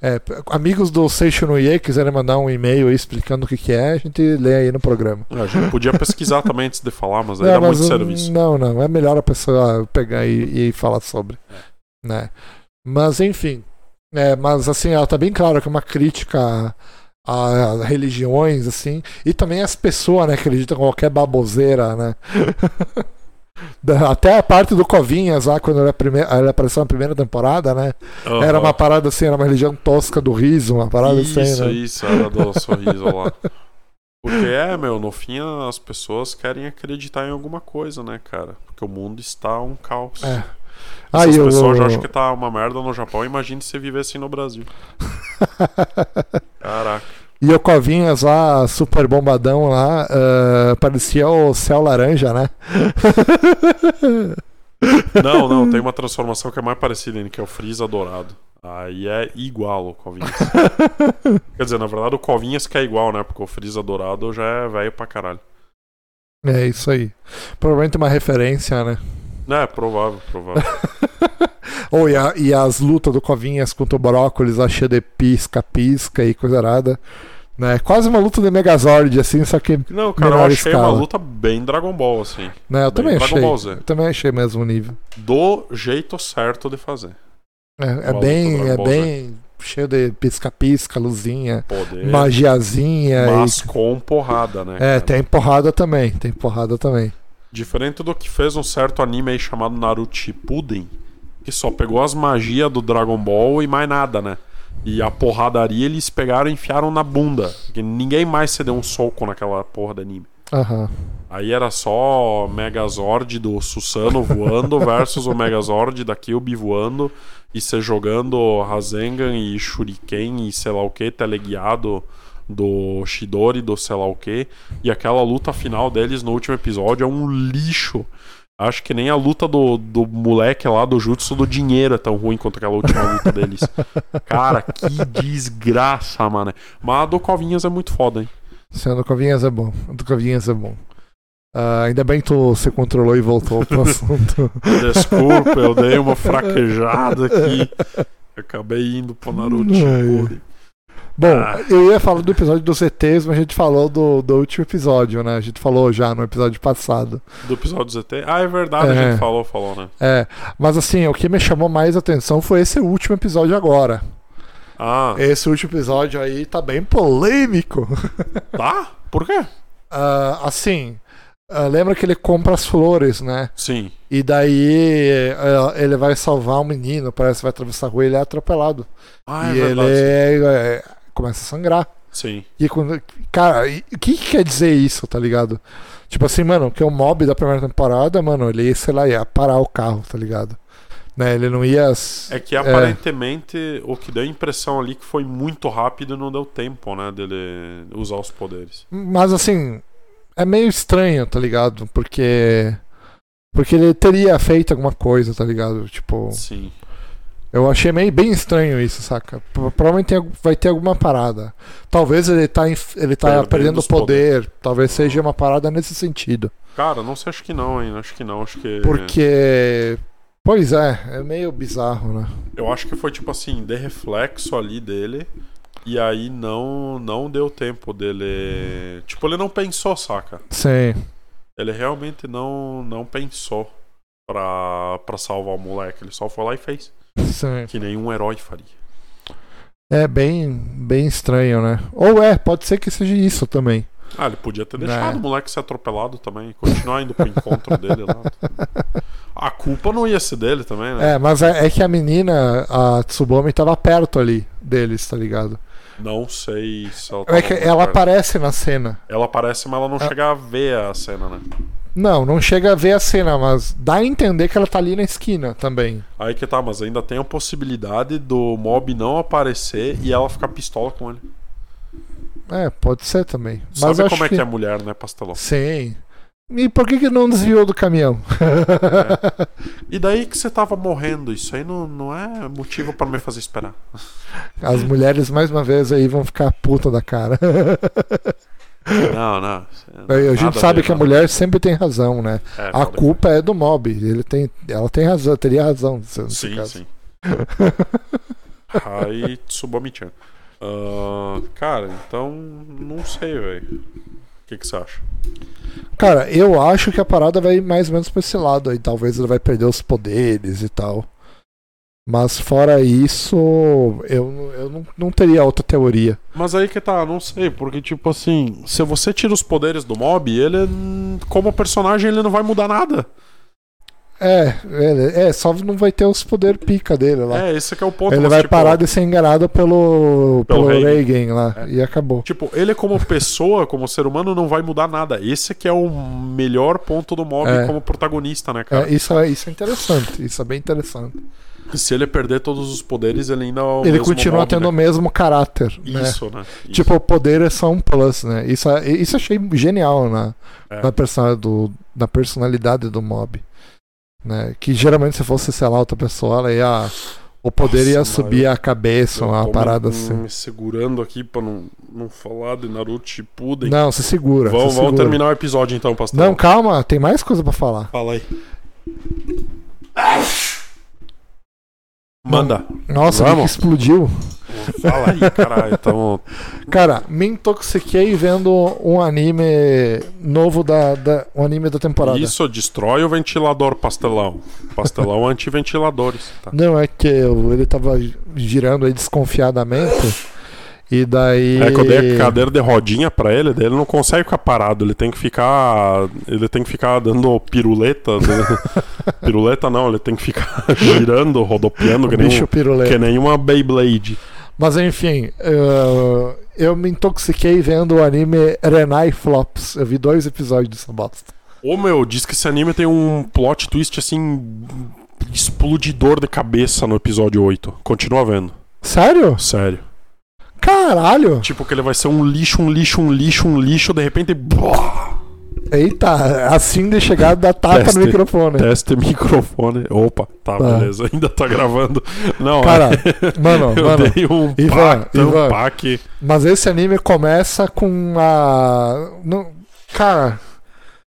É, p- amigos do Seishon Ie quiserem mandar um e-mail explicando o que, que é, a gente lê aí no programa. A gente podia *laughs* pesquisar também antes de falar, mas aí É, dá mas, muito hum, serviço. Não, não. É melhor a pessoa pegar e, e falar sobre. Né? Mas, enfim. É, mas, assim, ela tá bem claro que é uma crítica a, a religiões, assim. E também as pessoas, né, que acreditam em qualquer baboseira, né? *laughs* Até a parte do Covinhas lá, quando ele, prime- ele apareceu na primeira temporada, né? Aham. Era uma parada assim, era uma religião tosca do riso, uma parada Isso, assim, né? isso, era do *laughs* sorriso lá. Porque é, meu, no fim as pessoas querem acreditar em alguma coisa, né, cara? Porque o mundo está um caos. É. Aí as eu- pessoas já acham que tá uma merda no Japão, imagine se vivesse no Brasil. *laughs* Caraca. E o Covinhas lá, super bombadão lá, ah, parecia o céu laranja, né? *laughs* Não, não, tem uma transformação que é mais parecida, que é o Freeza dourado. Aí é igual o Covinhas. *laughs* Quer dizer, na verdade o Covinhas que é igual, né? Porque o Freeza dourado já é velho pra caralho. É isso aí. Provavelmente uma referência, né? É, provável, provável. *laughs* *laughs* Ou e, a- e as lutas do Covinhas contra o Brócolis, lá cheia de pisca-pisca e coisa arada. Né? Quase uma luta de Megazord, assim, só que. Não, cara, eu achei escala. uma luta bem Dragon Ball, assim. Né, eu Bem também Dragon achei. Ball Z. Eu também achei mesmo nível. Do jeito certo de fazer. É, é bem. É bem cheio de pisca-pisca, luzinha, Poder. magiazinha. Mas e... com porrada, né? É, cara? tem porrada também. Tem porrada também. Diferente do que fez um certo anime aí chamado Naruto Shippuden, que só pegou as magias do Dragon Ball e mais nada, né? E a porradaria eles pegaram e enfiaram na bunda. Porque ninguém mais se deu um soco naquela porra do anime. Aham. Aí era só Megazord do Susano voando *laughs* versus o Megazord da Kyubi voando e você jogando Rasengan e Shuriken e sei lá o que, teleguiado do Shidori, do sei lá o que, e aquela luta final deles no último episódio é um lixo. Acho que nem a luta do, do moleque lá do Jutsu do dinheiro é tão ruim quanto aquela última luta deles. *laughs* Cara, que desgraça, mano. Mas a do Covinhas é muito foda, hein? Sim, a do Covinhas é bom. A do Covinhas é bom. Ah, ainda bem que tu se controlou e voltou pro *laughs* assunto. Desculpa, eu dei uma fraquejada aqui. Acabei indo pro Naruto Shippuden. Bom, Ah. eu ia falar do episódio dos ETs, mas a gente falou do, do último episódio, né? A gente falou já no episódio passado. Do episódio ZT? Ah, é verdade, a É. gente falou, falou, né? É, mas assim, o que me chamou mais atenção foi esse último episódio agora. Ah, Esse último episódio aí tá bem polêmico. *laughs* tá? Por quê? Ah, assim, ah, lembra que ele compra as flores, né? Sim. E daí eh, ele vai salvar um menino, parece que vai atravessar a rua e ele é atropelado. Ah, é e ele verdade. é- começa a sangrar. Sim. E quando, cara, o que, que quer dizer isso, tá ligado? Tipo assim, mano, que o mob da primeira temporada, mano, ele, sei lá, ia parar o carro, tá ligado? Né, ele não ia. É que aparentemente o que deu a impressão ali que foi muito rápido e não deu tempo, né, dele usar os poderes. Mas assim, é meio estranho, tá ligado? Porque. Porque ele teria feito alguma coisa, tá ligado? Tipo, Sim. Eu achei meio bem estranho isso, saca? Pro- Provavelmente vai ter alguma parada. Talvez ele tá, ele tá Perdendo perdendo os poder. Talvez seja uma parada nesse sentido. Cara, não sei, acho que não, hein? Acho que não, acho que. Porque. Pois é, é meio bizarro, né? Eu acho que foi tipo assim, de reflexo ali dele. E aí não, não deu tempo dele. Tipo, ele não pensou, saca? Sim. Ele realmente não, não pensou pra, pra salvar o moleque. Ele só foi lá e fez. Sim. Que nenhum herói faria. É bem, bem estranho, né? Ou é, pode ser que seja isso também. Ah, ele podia ter É. deixado o moleque ser atropelado também. Continuar indo pro encontro *laughs* dele lá. A culpa não ia ser dele também, né? É, mas é, é que a menina, a Tsubomi, tava perto ali deles, tá ligado? Não sei se ela. É que ela perto. aparece na cena. Ela aparece, mas ela não chega a ver a cena, né? Não, não chega a ver a cena, mas dá a entender que ela tá ali na esquina também. Aí que tá, mas ainda tem a possibilidade do mob não aparecer e ela ficar pistola com ele. É, pode ser também. Mas Sabe como é que é mulher, né, pastelão? Sim. E por que, que não desviou do caminhão? E daí que você tava morrendo, isso aí não, não é motivo pra me fazer esperar. As mulheres, mais uma vez, aí vão ficar puta da cara. *laughs* Não, não. a nada gente sabe ver, que a nada. mulher sempre tem razão, né? É, A culpa é do mob. Ele tem, ela tem razão, teria razão. Sim, caso. sim. *laughs* Aí Tsubomi-chan. Ah, cara, então não sei, velho. O que que você acha? Cara, eu acho que a parada vai mais ou menos pra esse lado aí. Talvez ele vai perder os poderes e tal. Mas fora isso, eu, eu não, não teria outra teoria. Mas aí que tá, não sei, porque tipo assim, se você tira os poderes do mob, ele como personagem ele não vai mudar nada. É, ele- é, só não vai ter os poderes pica dele lá. É, esse que é o ponto. ele mas, vai tipo, parar de ser enganado pelo, Pelo pelo Reagan. Reagan lá. É. E acabou. Tipo, ele como pessoa, como ser humano, não vai mudar nada. Esse que é o melhor ponto do mob É. como protagonista, né, cara? É, isso, é, isso é interessante. Isso é bem interessante. Se ele perder todos os poderes, ele ainda é ele continua mob, tendo né? o mesmo caráter. né? Isso, né? Isso. Tipo, o poder é só um plus, né? Isso, é- isso eu achei genial na, É. na, do, na personalidade do mob. Né? Que geralmente se fosse, sei lá, outra pessoa, ela ia. O poder Nossa, ia subir a cabeça, uma parada me, assim. me segurando aqui pra não, não falar de Naruto Shippuden. Não, se segura. vamos, se vamos segura. terminar o episódio então, pastor. Não, calma, tem mais coisa pra falar. Fala aí. Manda. Nossa, o que Vamos. explodiu. Fala aí, caralho. Tamo... Cara, me intoxiquei vendo um anime novo da, da um anime da temporada. Isso destrói o ventilador, pastelão. Pastelão *laughs* anti-ventiladores. Tá? Não, é que eu- ele tava girando aí desconfiadamente. E daí. É que eu dei a cadeira de rodinha pra ele, daí ele não consegue ficar parado, ele tem que ficar. Ele tem que ficar dando piruleta. né? *laughs* piruleta não, ele tem que ficar *laughs* girando, rodopiando, que nem, bicho piruleta. que nem uma Beyblade. Mas enfim, eu, eu me intoxiquei vendo o anime Renai Flops. Eu vi dois episódios dessa bosta. Ô meu, diz que esse anime tem um plot twist assim. explodidor de cabeça no episódio 8. Continua vendo. Sério? Sério. Caralho! Tipo, que ele vai ser um lixo, um lixo, um lixo, um lixo, de repente. Boah! Eita, assim de chegar da tapa Teste. no microfone. Teste microfone. Opa, tá, Tá. beleza. *laughs* Ainda tá gravando. Não, Cara, é- mano, *laughs* eu mano. dei um Ivan, Ivan. pack. Mas esse anime começa com a. Cara.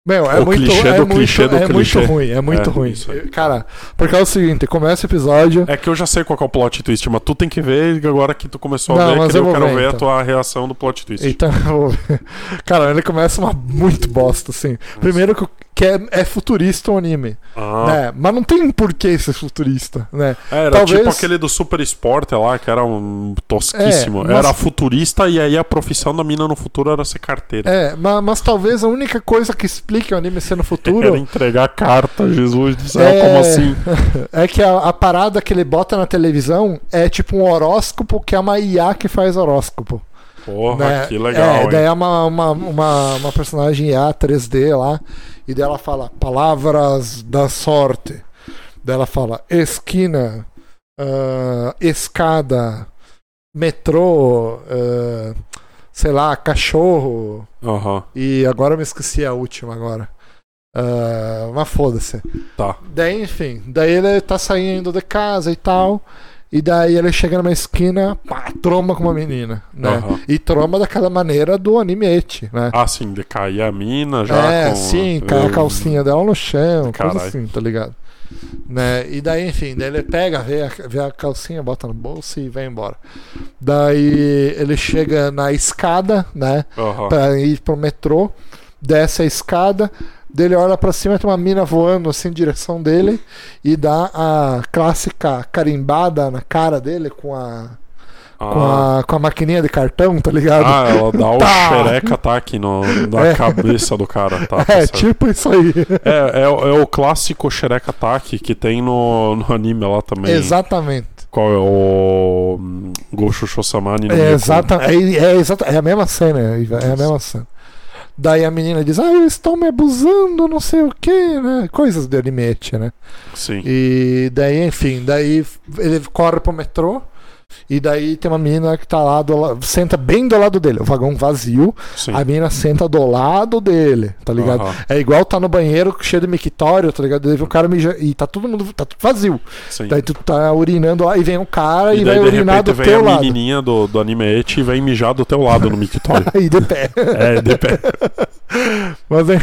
Meu, é O muito, clichê é do muito, clichê do é clichê. muito ruim, é muito É, ruim. isso aí. Cara, porque é o seguinte, começa o episódio. É que eu já sei qual que é o plot twist, mas tu tem que ver agora que tu começou Não, a ver, mas que eu eu quero ver, ver a então. tua reação do plot twist. Então, *laughs* eu vou ver. cara, ele começa uma muito bosta, assim. Primeiro que, que é, é futurista o anime, Ah, né? Mas não tem um porquê ser futurista, né? Era Talvez- tipo aquele do Super Sport lá, que era um tosquíssimo. É, mas- Era futurista e aí a profissão da mina no futuro era ser carteira. É, mas, mas talvez a única coisa que explique o anime ser no Era futuro entregar carta, Jesus do céu, É. como assim? *laughs* é que a, a parada que ele bota na televisão é tipo um horóscopo que é uma IA que faz horóscopo. Porra, né? que legal, É, daí é uma, uma, uma, uma personagem IA 3D lá, e daí ela fala palavras da sorte. Daí ela fala esquina, ah, escada, metrô, ah, sei lá, cachorro. Aham, E agora eu me esqueci a última agora. Ah, mas foda-se. tá. Daí, enfim, daí ele tá saindo de casa e tal. E daí ele chega numa esquina, pá, tromba com uma menina, né? Aham. E tromba daquela maneira do animete, né? Ah, sim, de cair a mina já é, com... sim, cai a calcinha dela no chão, coisa Caralho. assim, tá ligado? Né? E daí, enfim, daí ele pega, vê a, vê a calcinha, bota no bolso e vai embora. Daí ele chega na escada, né? Aham. Pra ir pro metrô, desce a escada, dele olha pra cima, tem uma mina voando assim em direção dele e dá a clássica carimbada na cara dele com a, com Ah. a, com a maquininha de cartão, tá ligado? Ah, ela dá *laughs* o Tá. xereca ataque no, na É. cabeça do cara, tá? *laughs* tá é, certo. tipo isso aí. É, é, o- é o clássico xereca ataque que tem no, no anime lá também. Exatamente. Qual é o hum, Gosho Shosamani no É, exata, é, é, exata, é a mesma cena, é a mesma cena. Daí a menina diz, ah, eles estão me abusando, não sei o que, né? Coisas de animete, né? Sim. E daí, enfim, daí ele corre pro metrô. E daí tem uma menina que tá lá, do, senta bem do lado dele, o vagão vazio, Sim. a menina senta do lado dele, tá ligado? Aham, É igual tá no banheiro cheio de mictório, tá ligado? Daí vem o cara mija, e tá todo mundo tá tudo vazio. sim. Daí tu tá urinando lá e vem um cara e, E vai daí, de urinar do teu a lado. menininha do, do animete e vem mijar do teu lado no mictório. *laughs* Aí de pé. é, de pé. *laughs* Mas, en-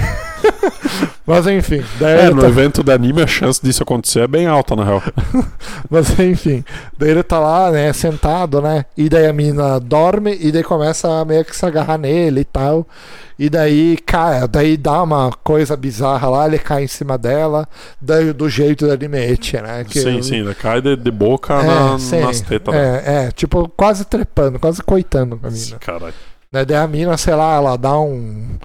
Mas enfim, daí É, no tá- evento de anime a chance disso acontecer é bem alta, na real. *laughs* Mas enfim, daí ele tá lá, né, sentado, né? E daí a mina dorme e daí começa a meio que se agarrar nele e tal. E daí cai, daí dá uma coisa bizarra lá, ele cai em cima dela, daí do jeito da animete, né? Que sim, sim, ele cai de, de boca É, na- sim, nas tetas. né? É, é, tipo, quase trepando, quase coitando com a mina. Caralho. Né, daí a mina, sei lá, ela dá um.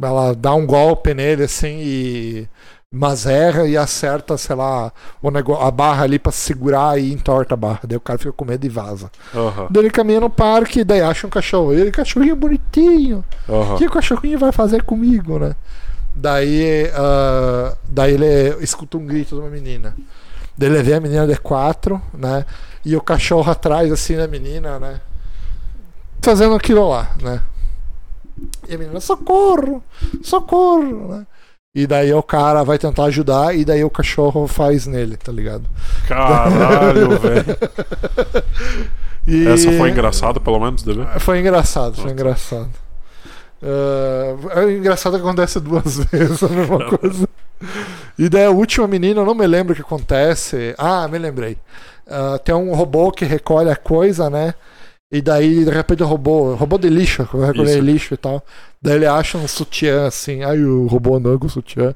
Ela dá um golpe nele assim e. Mas erra e acerta, sei lá, o negócio, a barra ali pra segurar e entorta a barra. Daí o cara fica com medo e vaza. Aham, Daí ele caminha no parque, daí acha um cachorro. Ele, cachorrinho bonitinho. O aham. que o cachorrinho vai fazer comigo, né? Daí, ah, daí ele escuta um grito de uma menina. Daí ele vê a menina de quatro, né? E o cachorro atrás, assim, da menina, né? Fazendo aquilo lá, né? E a menina, socorro! Socorro! Né? E daí o cara vai tentar ajudar e daí o cachorro faz nele, tá ligado? Caralho, *laughs* velho. E- Essa foi engraçada, pelo menos, deve. Foi engraçado, foi engraçado. Ah, é engraçado que acontece duas *laughs* vezes a mesma coisa. E daí a última menina, eu não me lembro o que acontece. Ah, me lembrei. Ah, tem um robô que recolhe a coisa, né? E daí, de repente, o robô, robô de lixo, recolher lixo e tal. Daí ele acha um sutiã assim, aí o robô andando com o sutiã.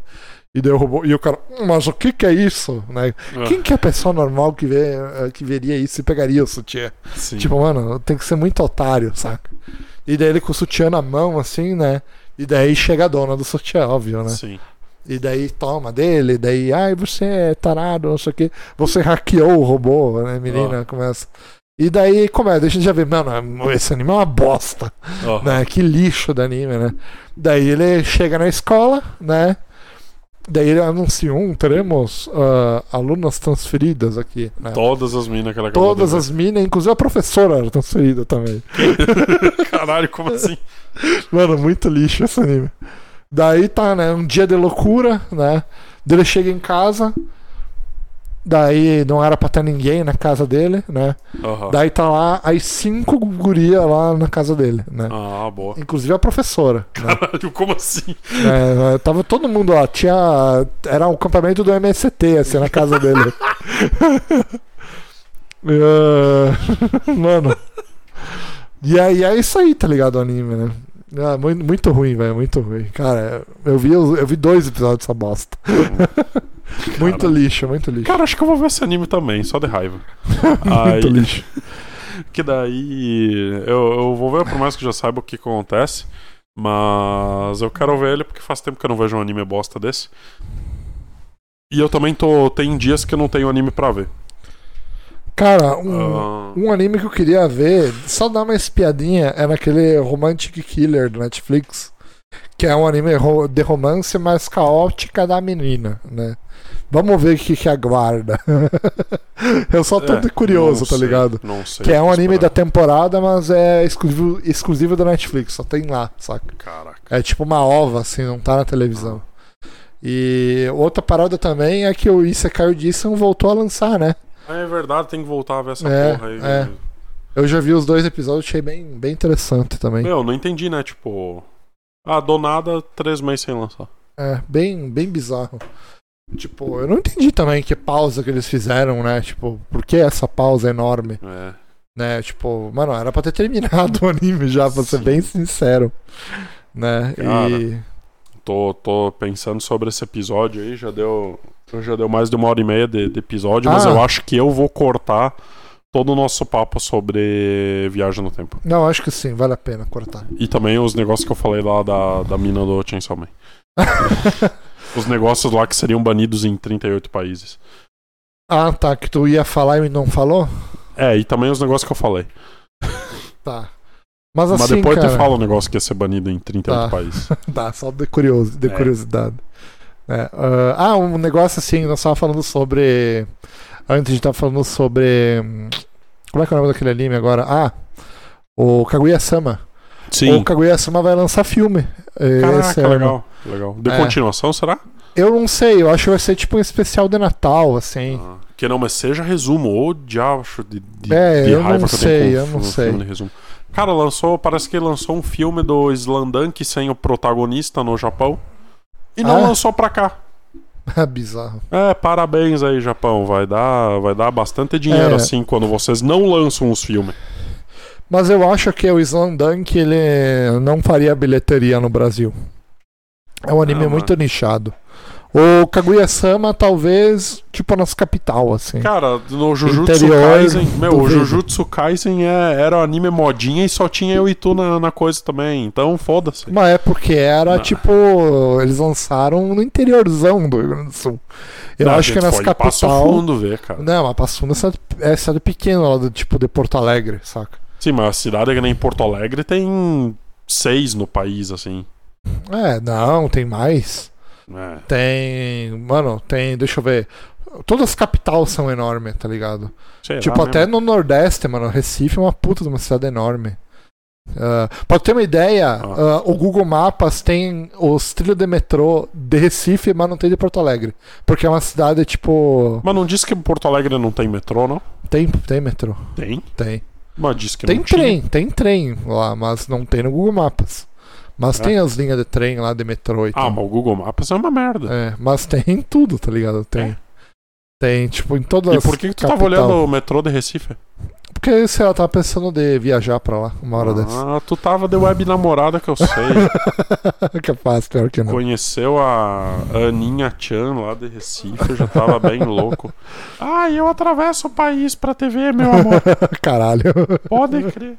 E daí o robô. E o cara, "Hum, mas o que que é isso? Né? Ah, Quem que é a pessoa normal que, vê, eh, que veria isso e pegaria o sutiã? sim. Tipo, mano, tem que ser muito otário, saca? E daí ele com o sutiã na mão, assim, né? E daí chega a dona do sutiã, óbvio, né? Sim. E daí toma dele, daí, ai, você é tarado, não sei o que. Você hackeou o robô, né? Menina começa. E daí começa, deixa a gente já ver, mano, esse anime é uma bosta, Aham. né? Que lixo do anime, né? Daí ele chega na escola, né? Daí ele anunciou, um, teremos uh, alunas transferidas aqui. Né? Todas as minas que ela acabou Todas as minas, inclusive a professora era transferida também. *laughs* Caralho, como assim? Mano, muito lixo esse anime. Daí tá, né? Um dia de loucura, né? Daí ele chega em casa. Daí não era pra ter ninguém na casa dele, né? Aham. Daí tá lá as cinco gurias lá na casa dele, né? Ah, boa. Inclusive a professora. Né? Caralho, como assim? É, tava todo mundo lá. Tinha. Era um campamento do MST, assim, na casa dele. *laughs* É, *laughs* Mano. E aí é isso aí, tá ligado? O anime, né? Ah, muito, muito ruim, velho. Muito ruim. Cara, eu vi, eu vi dois episódios dessa bosta. *laughs* *laughs* muito lixo, muito lixo. Cara, acho que eu vou ver esse anime também, só de raiva. *laughs* muito Aí, lixo. *laughs* que daí eu, eu vou ver, por mais que já saiba o que acontece. Mas eu quero ver ele porque faz tempo que eu não vejo um anime bosta desse. E eu também tô. Tem dias que eu não tenho anime pra ver. Cara, um, Ah, um anime que eu queria ver, só dar uma espiadinha, é naquele Romantic Killer do Netflix. Que é um anime de romance mais caótica da menina, né? Vamos ver o que, que aguarda. *laughs* eu só tô é, curioso, tá sei, ligado? Não sei. Que é um anime da esperar. temporada, mas é exclusivo, exclusivo da Netflix, só tem lá, saca? Caraca. É tipo uma ova, assim, não tá na televisão. E outra parada também é que o Isekai Odisson voltou a lançar, né? É verdade, tem que voltar a ver essa É, porra aí. é. Eu já vi os dois episódios, achei bem, bem interessante também. Meu, não entendi, né? Tipo. Ah, do nada, três meses sem lançar. É, bem, bem bizarro. Tipo, eu não entendi também que pausa que eles fizeram, né? Tipo, por que essa pausa enorme? É. Né? Tipo, mano, era pra ter terminado o anime já, pra ser Sim. bem sincero. Né? Cara. E. Tô, tô pensando sobre esse episódio aí, já deu. Já deu mais de uma hora e meia de, de episódio, mas Ah. eu acho que eu vou cortar todo o nosso papo sobre viagem no tempo. Não, acho que sim, vale a pena cortar. E também os negócios que eu falei lá da, da mina do Chainsaw Man. *laughs* Os negócios lá que seriam banidos em 38 países. ah, tá, que tu ia falar e não falou? É, e também os negócios que eu falei. *laughs* Tá. Mas assim, Mas depois cara, tu fala o negócio que ia ser banido em 38 Tá. países. *laughs* Tá, só de, curioso, de É. curiosidade. É, ah, ah, um negócio assim, nós tava falando sobre. Antes a gente tava falando sobre. Como é que é o nome daquele anime agora? Ah, o Kaguya-sama. Sim. O Kaguya-sama vai lançar filme. Caraca, esse ano. legal. Legal. De É. continuação, será? Eu não sei, eu acho que vai ser tipo um especial de Natal, assim. Ah, que não, mas seja resumo. Ou diacho de, de, É, de eu raiva não que sei, eu tenho eu com não um sei. filme de resumo. Cara, lançou, parece que lançou um filme do Slandunk sem o protagonista no Japão. E não Ah. lançou pra cá. É *laughs* bizarro. É, parabéns aí, Japão. Vai dar, vai dar bastante dinheiro É. assim quando vocês não lançam os filmes. Mas eu acho que o Slandunk ele não faria bilheteria no Brasil. É um anime Ah, muito nichado. O Kaguya-sama talvez tipo nas capital assim. Cara, no Jujutsu Interior, Kaisen, meu, o. Jujutsu Kaisen é, era um anime modinha e só tinha eu e tu na, na coisa também. Então, foda-se. Mas é porque era Não. tipo eles lançaram no interiorzão do Rio Grande do Sul. Eu Não, a acho que nas Passo capital. Fundo ver, cara. Não, a Passo Fundo é cidade, é cidade pequena lá do tipo de Porto Alegre, saca? Sim, mas a cidade que nem Porto Alegre tem seis no país, assim. É, não, tem mais. É. Tem. Mano, tem. Deixa eu ver. Todas as capitais são enormes, tá ligado? Sei tipo, mesmo. até no Nordeste, mano, Recife é uma puta de uma cidade enorme. Ah, pra ter uma ideia, Ah. ah, o Google Mapas tem os trilhos de metrô de Recife, mas não tem de Porto Alegre. Porque é uma cidade, tipo. Mas não disse que Porto Alegre não tem metrô, não? Tem, tem metrô. Tem. Tem. Mas disse que Tem não tinha. trem, tem trem lá, mas não tem no Google Mapas. Mas É. tem as linhas de trem lá de metrô e Ah, tal. mas o Google Maps é uma merda. É, mas tem em tudo, tá ligado? Tem. É. Tem, tipo, em todas E por que, que tu tava capital. olhando o metrô de Recife? Porque, sei lá, eu tava pensando de viajar pra lá uma hora dessa. Ah, tu tava de web namorada que eu sei. *laughs* Capaz, pior que não. Conheceu a Aninha Chan lá de Recife, já tava bem louco. *laughs* Ah, eu atravesso o país pra TV, meu amor. *laughs* Caralho. Pode crer.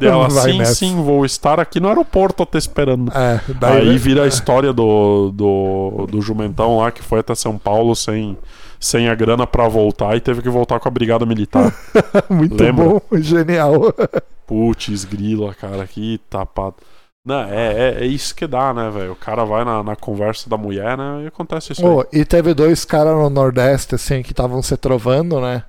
E ela, *laughs* Vai sim, nessa. sim, vou estar aqui no aeroporto te esperando. É, daí. Aí vira a história do, do, do Jumentão lá que foi até São Paulo sem, sem a grana pra voltar e teve que voltar com a brigada militar. *laughs* Muito Lembra? bom, genial. *laughs* Putz, grila, cara, que tapado. Não, é, é, é isso que dá, né, velho? O cara vai na, na conversa da mulher, né? E acontece isso aí. e teve dois caras no Nordeste, assim, que estavam se trovando, né?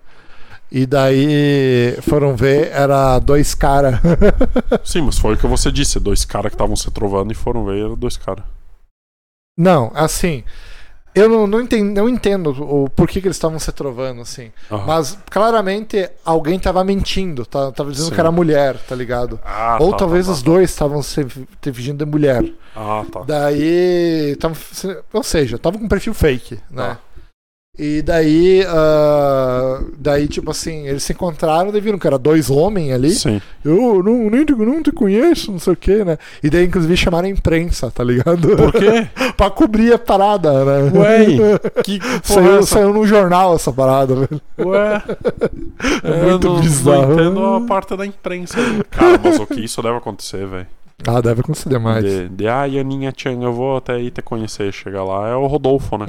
E daí foram ver, era dois caras. *laughs* Sim, mas foi o que você disse. Dois caras que estavam se trovando e foram ver, eram dois caras. Não, assim. Eu não, não, entendo, não entendo o porquê que eles estavam se trovando, assim. Aham. Mas claramente alguém tava mentindo, tá, tava dizendo Sim. que era mulher, tá ligado? Ah, Ou tá, talvez tá, os tá, dois estavam se se fingindo de mulher. Ah, tá. Daí. Tavam, ou seja, tava com um perfil fake, né? E daí. ah, daí, tipo assim, eles se encontraram, daí viram que era dois homens ali. Sim. Eu não, nem te, não te conheço, não sei o que, né? E daí, inclusive, chamaram a imprensa, tá ligado? Por quê? *laughs* pra cobrir a parada, né? Ué, *laughs* que porra é Saiu, essa? saiu no jornal essa parada, velho. Ué. *laughs* É muito eu não, bizarro. Não entendo a parte da imprensa. Cara, mas o que isso deve acontecer, velho? Ah, deve conceder mais. De, de ah, Aninha Chan, eu vou até aí te conhecer. Chegar lá é o Rodolfo, né?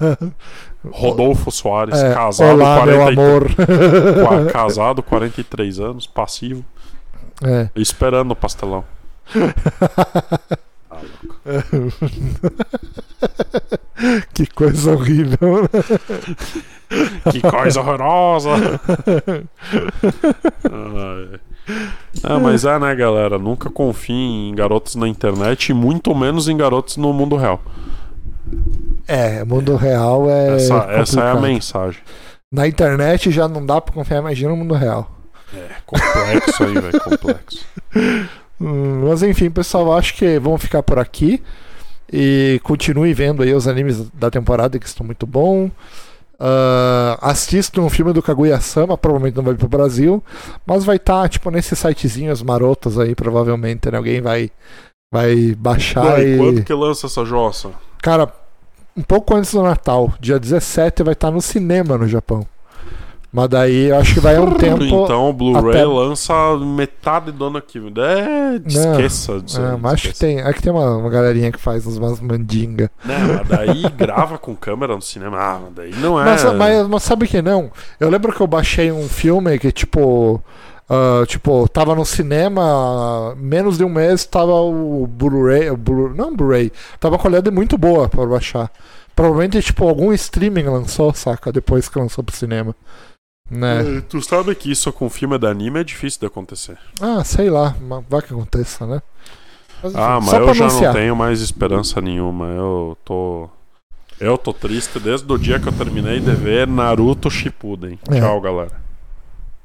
*laughs* Rodolfo Soares, É, casado, Olá, 40 meu amor. *laughs* casado, 43 anos, passivo, É. esperando o pastelão. Ah, *laughs* louco. que coisa horrível. Que coisa horrorosa! Ai. *laughs* Ah, mas é, né, galera? Nunca confiem em garotos na internet e muito menos em garotos no mundo real. É, mundo real é. essa, essa é a mensagem. Na internet já não dá pra confiar, imagina no mundo real. É, complexo aí, velho, complexo. *laughs* Hum, mas enfim, pessoal, acho que vamos ficar por aqui. E continue vendo aí os animes da temporada que estão muito bons. Assistam um filme do Kaguya-sama, provavelmente não vai pro Brasil, mas vai estar tipo nesses sitezinhos marotos aí, provavelmente, né? Alguém vai vai baixar Ué, e quando que lança essa jossa? cara, um pouco antes do Natal, dia 17 vai estar no cinema no Japão. Mas daí eu acho que vai um tempo Então o Blu-ray até- lança metade do ano que vem. É, esqueça disso. É, mas acho que tem, é que tem uma, uma galerinha que faz umas mandinga. Né, mas daí *laughs* grava com câmera no cinema. Ah, mas daí não é. Mas, mas, mas sabe que não? Eu lembro que eu baixei um filme que, tipo. ah, tipo, tava no cinema, menos de um mês tava o Blu-ray. o Blu- não Blu-ray, tava com a qualidade muito boa pra baixar. Provavelmente, tipo, algum streaming lançou, saca? Depois que lançou pro cinema. Né? É, Tu sabe que isso com filme de anime é difícil de acontecer. Ah, sei lá, vai que aconteça, né? Mas, Ah, mas eu já anunciar. não tenho mais esperança nenhuma. Eu tô. Eu tô triste desde o dia que eu terminei de ver Naruto Shippuden. É. Tchau, galera.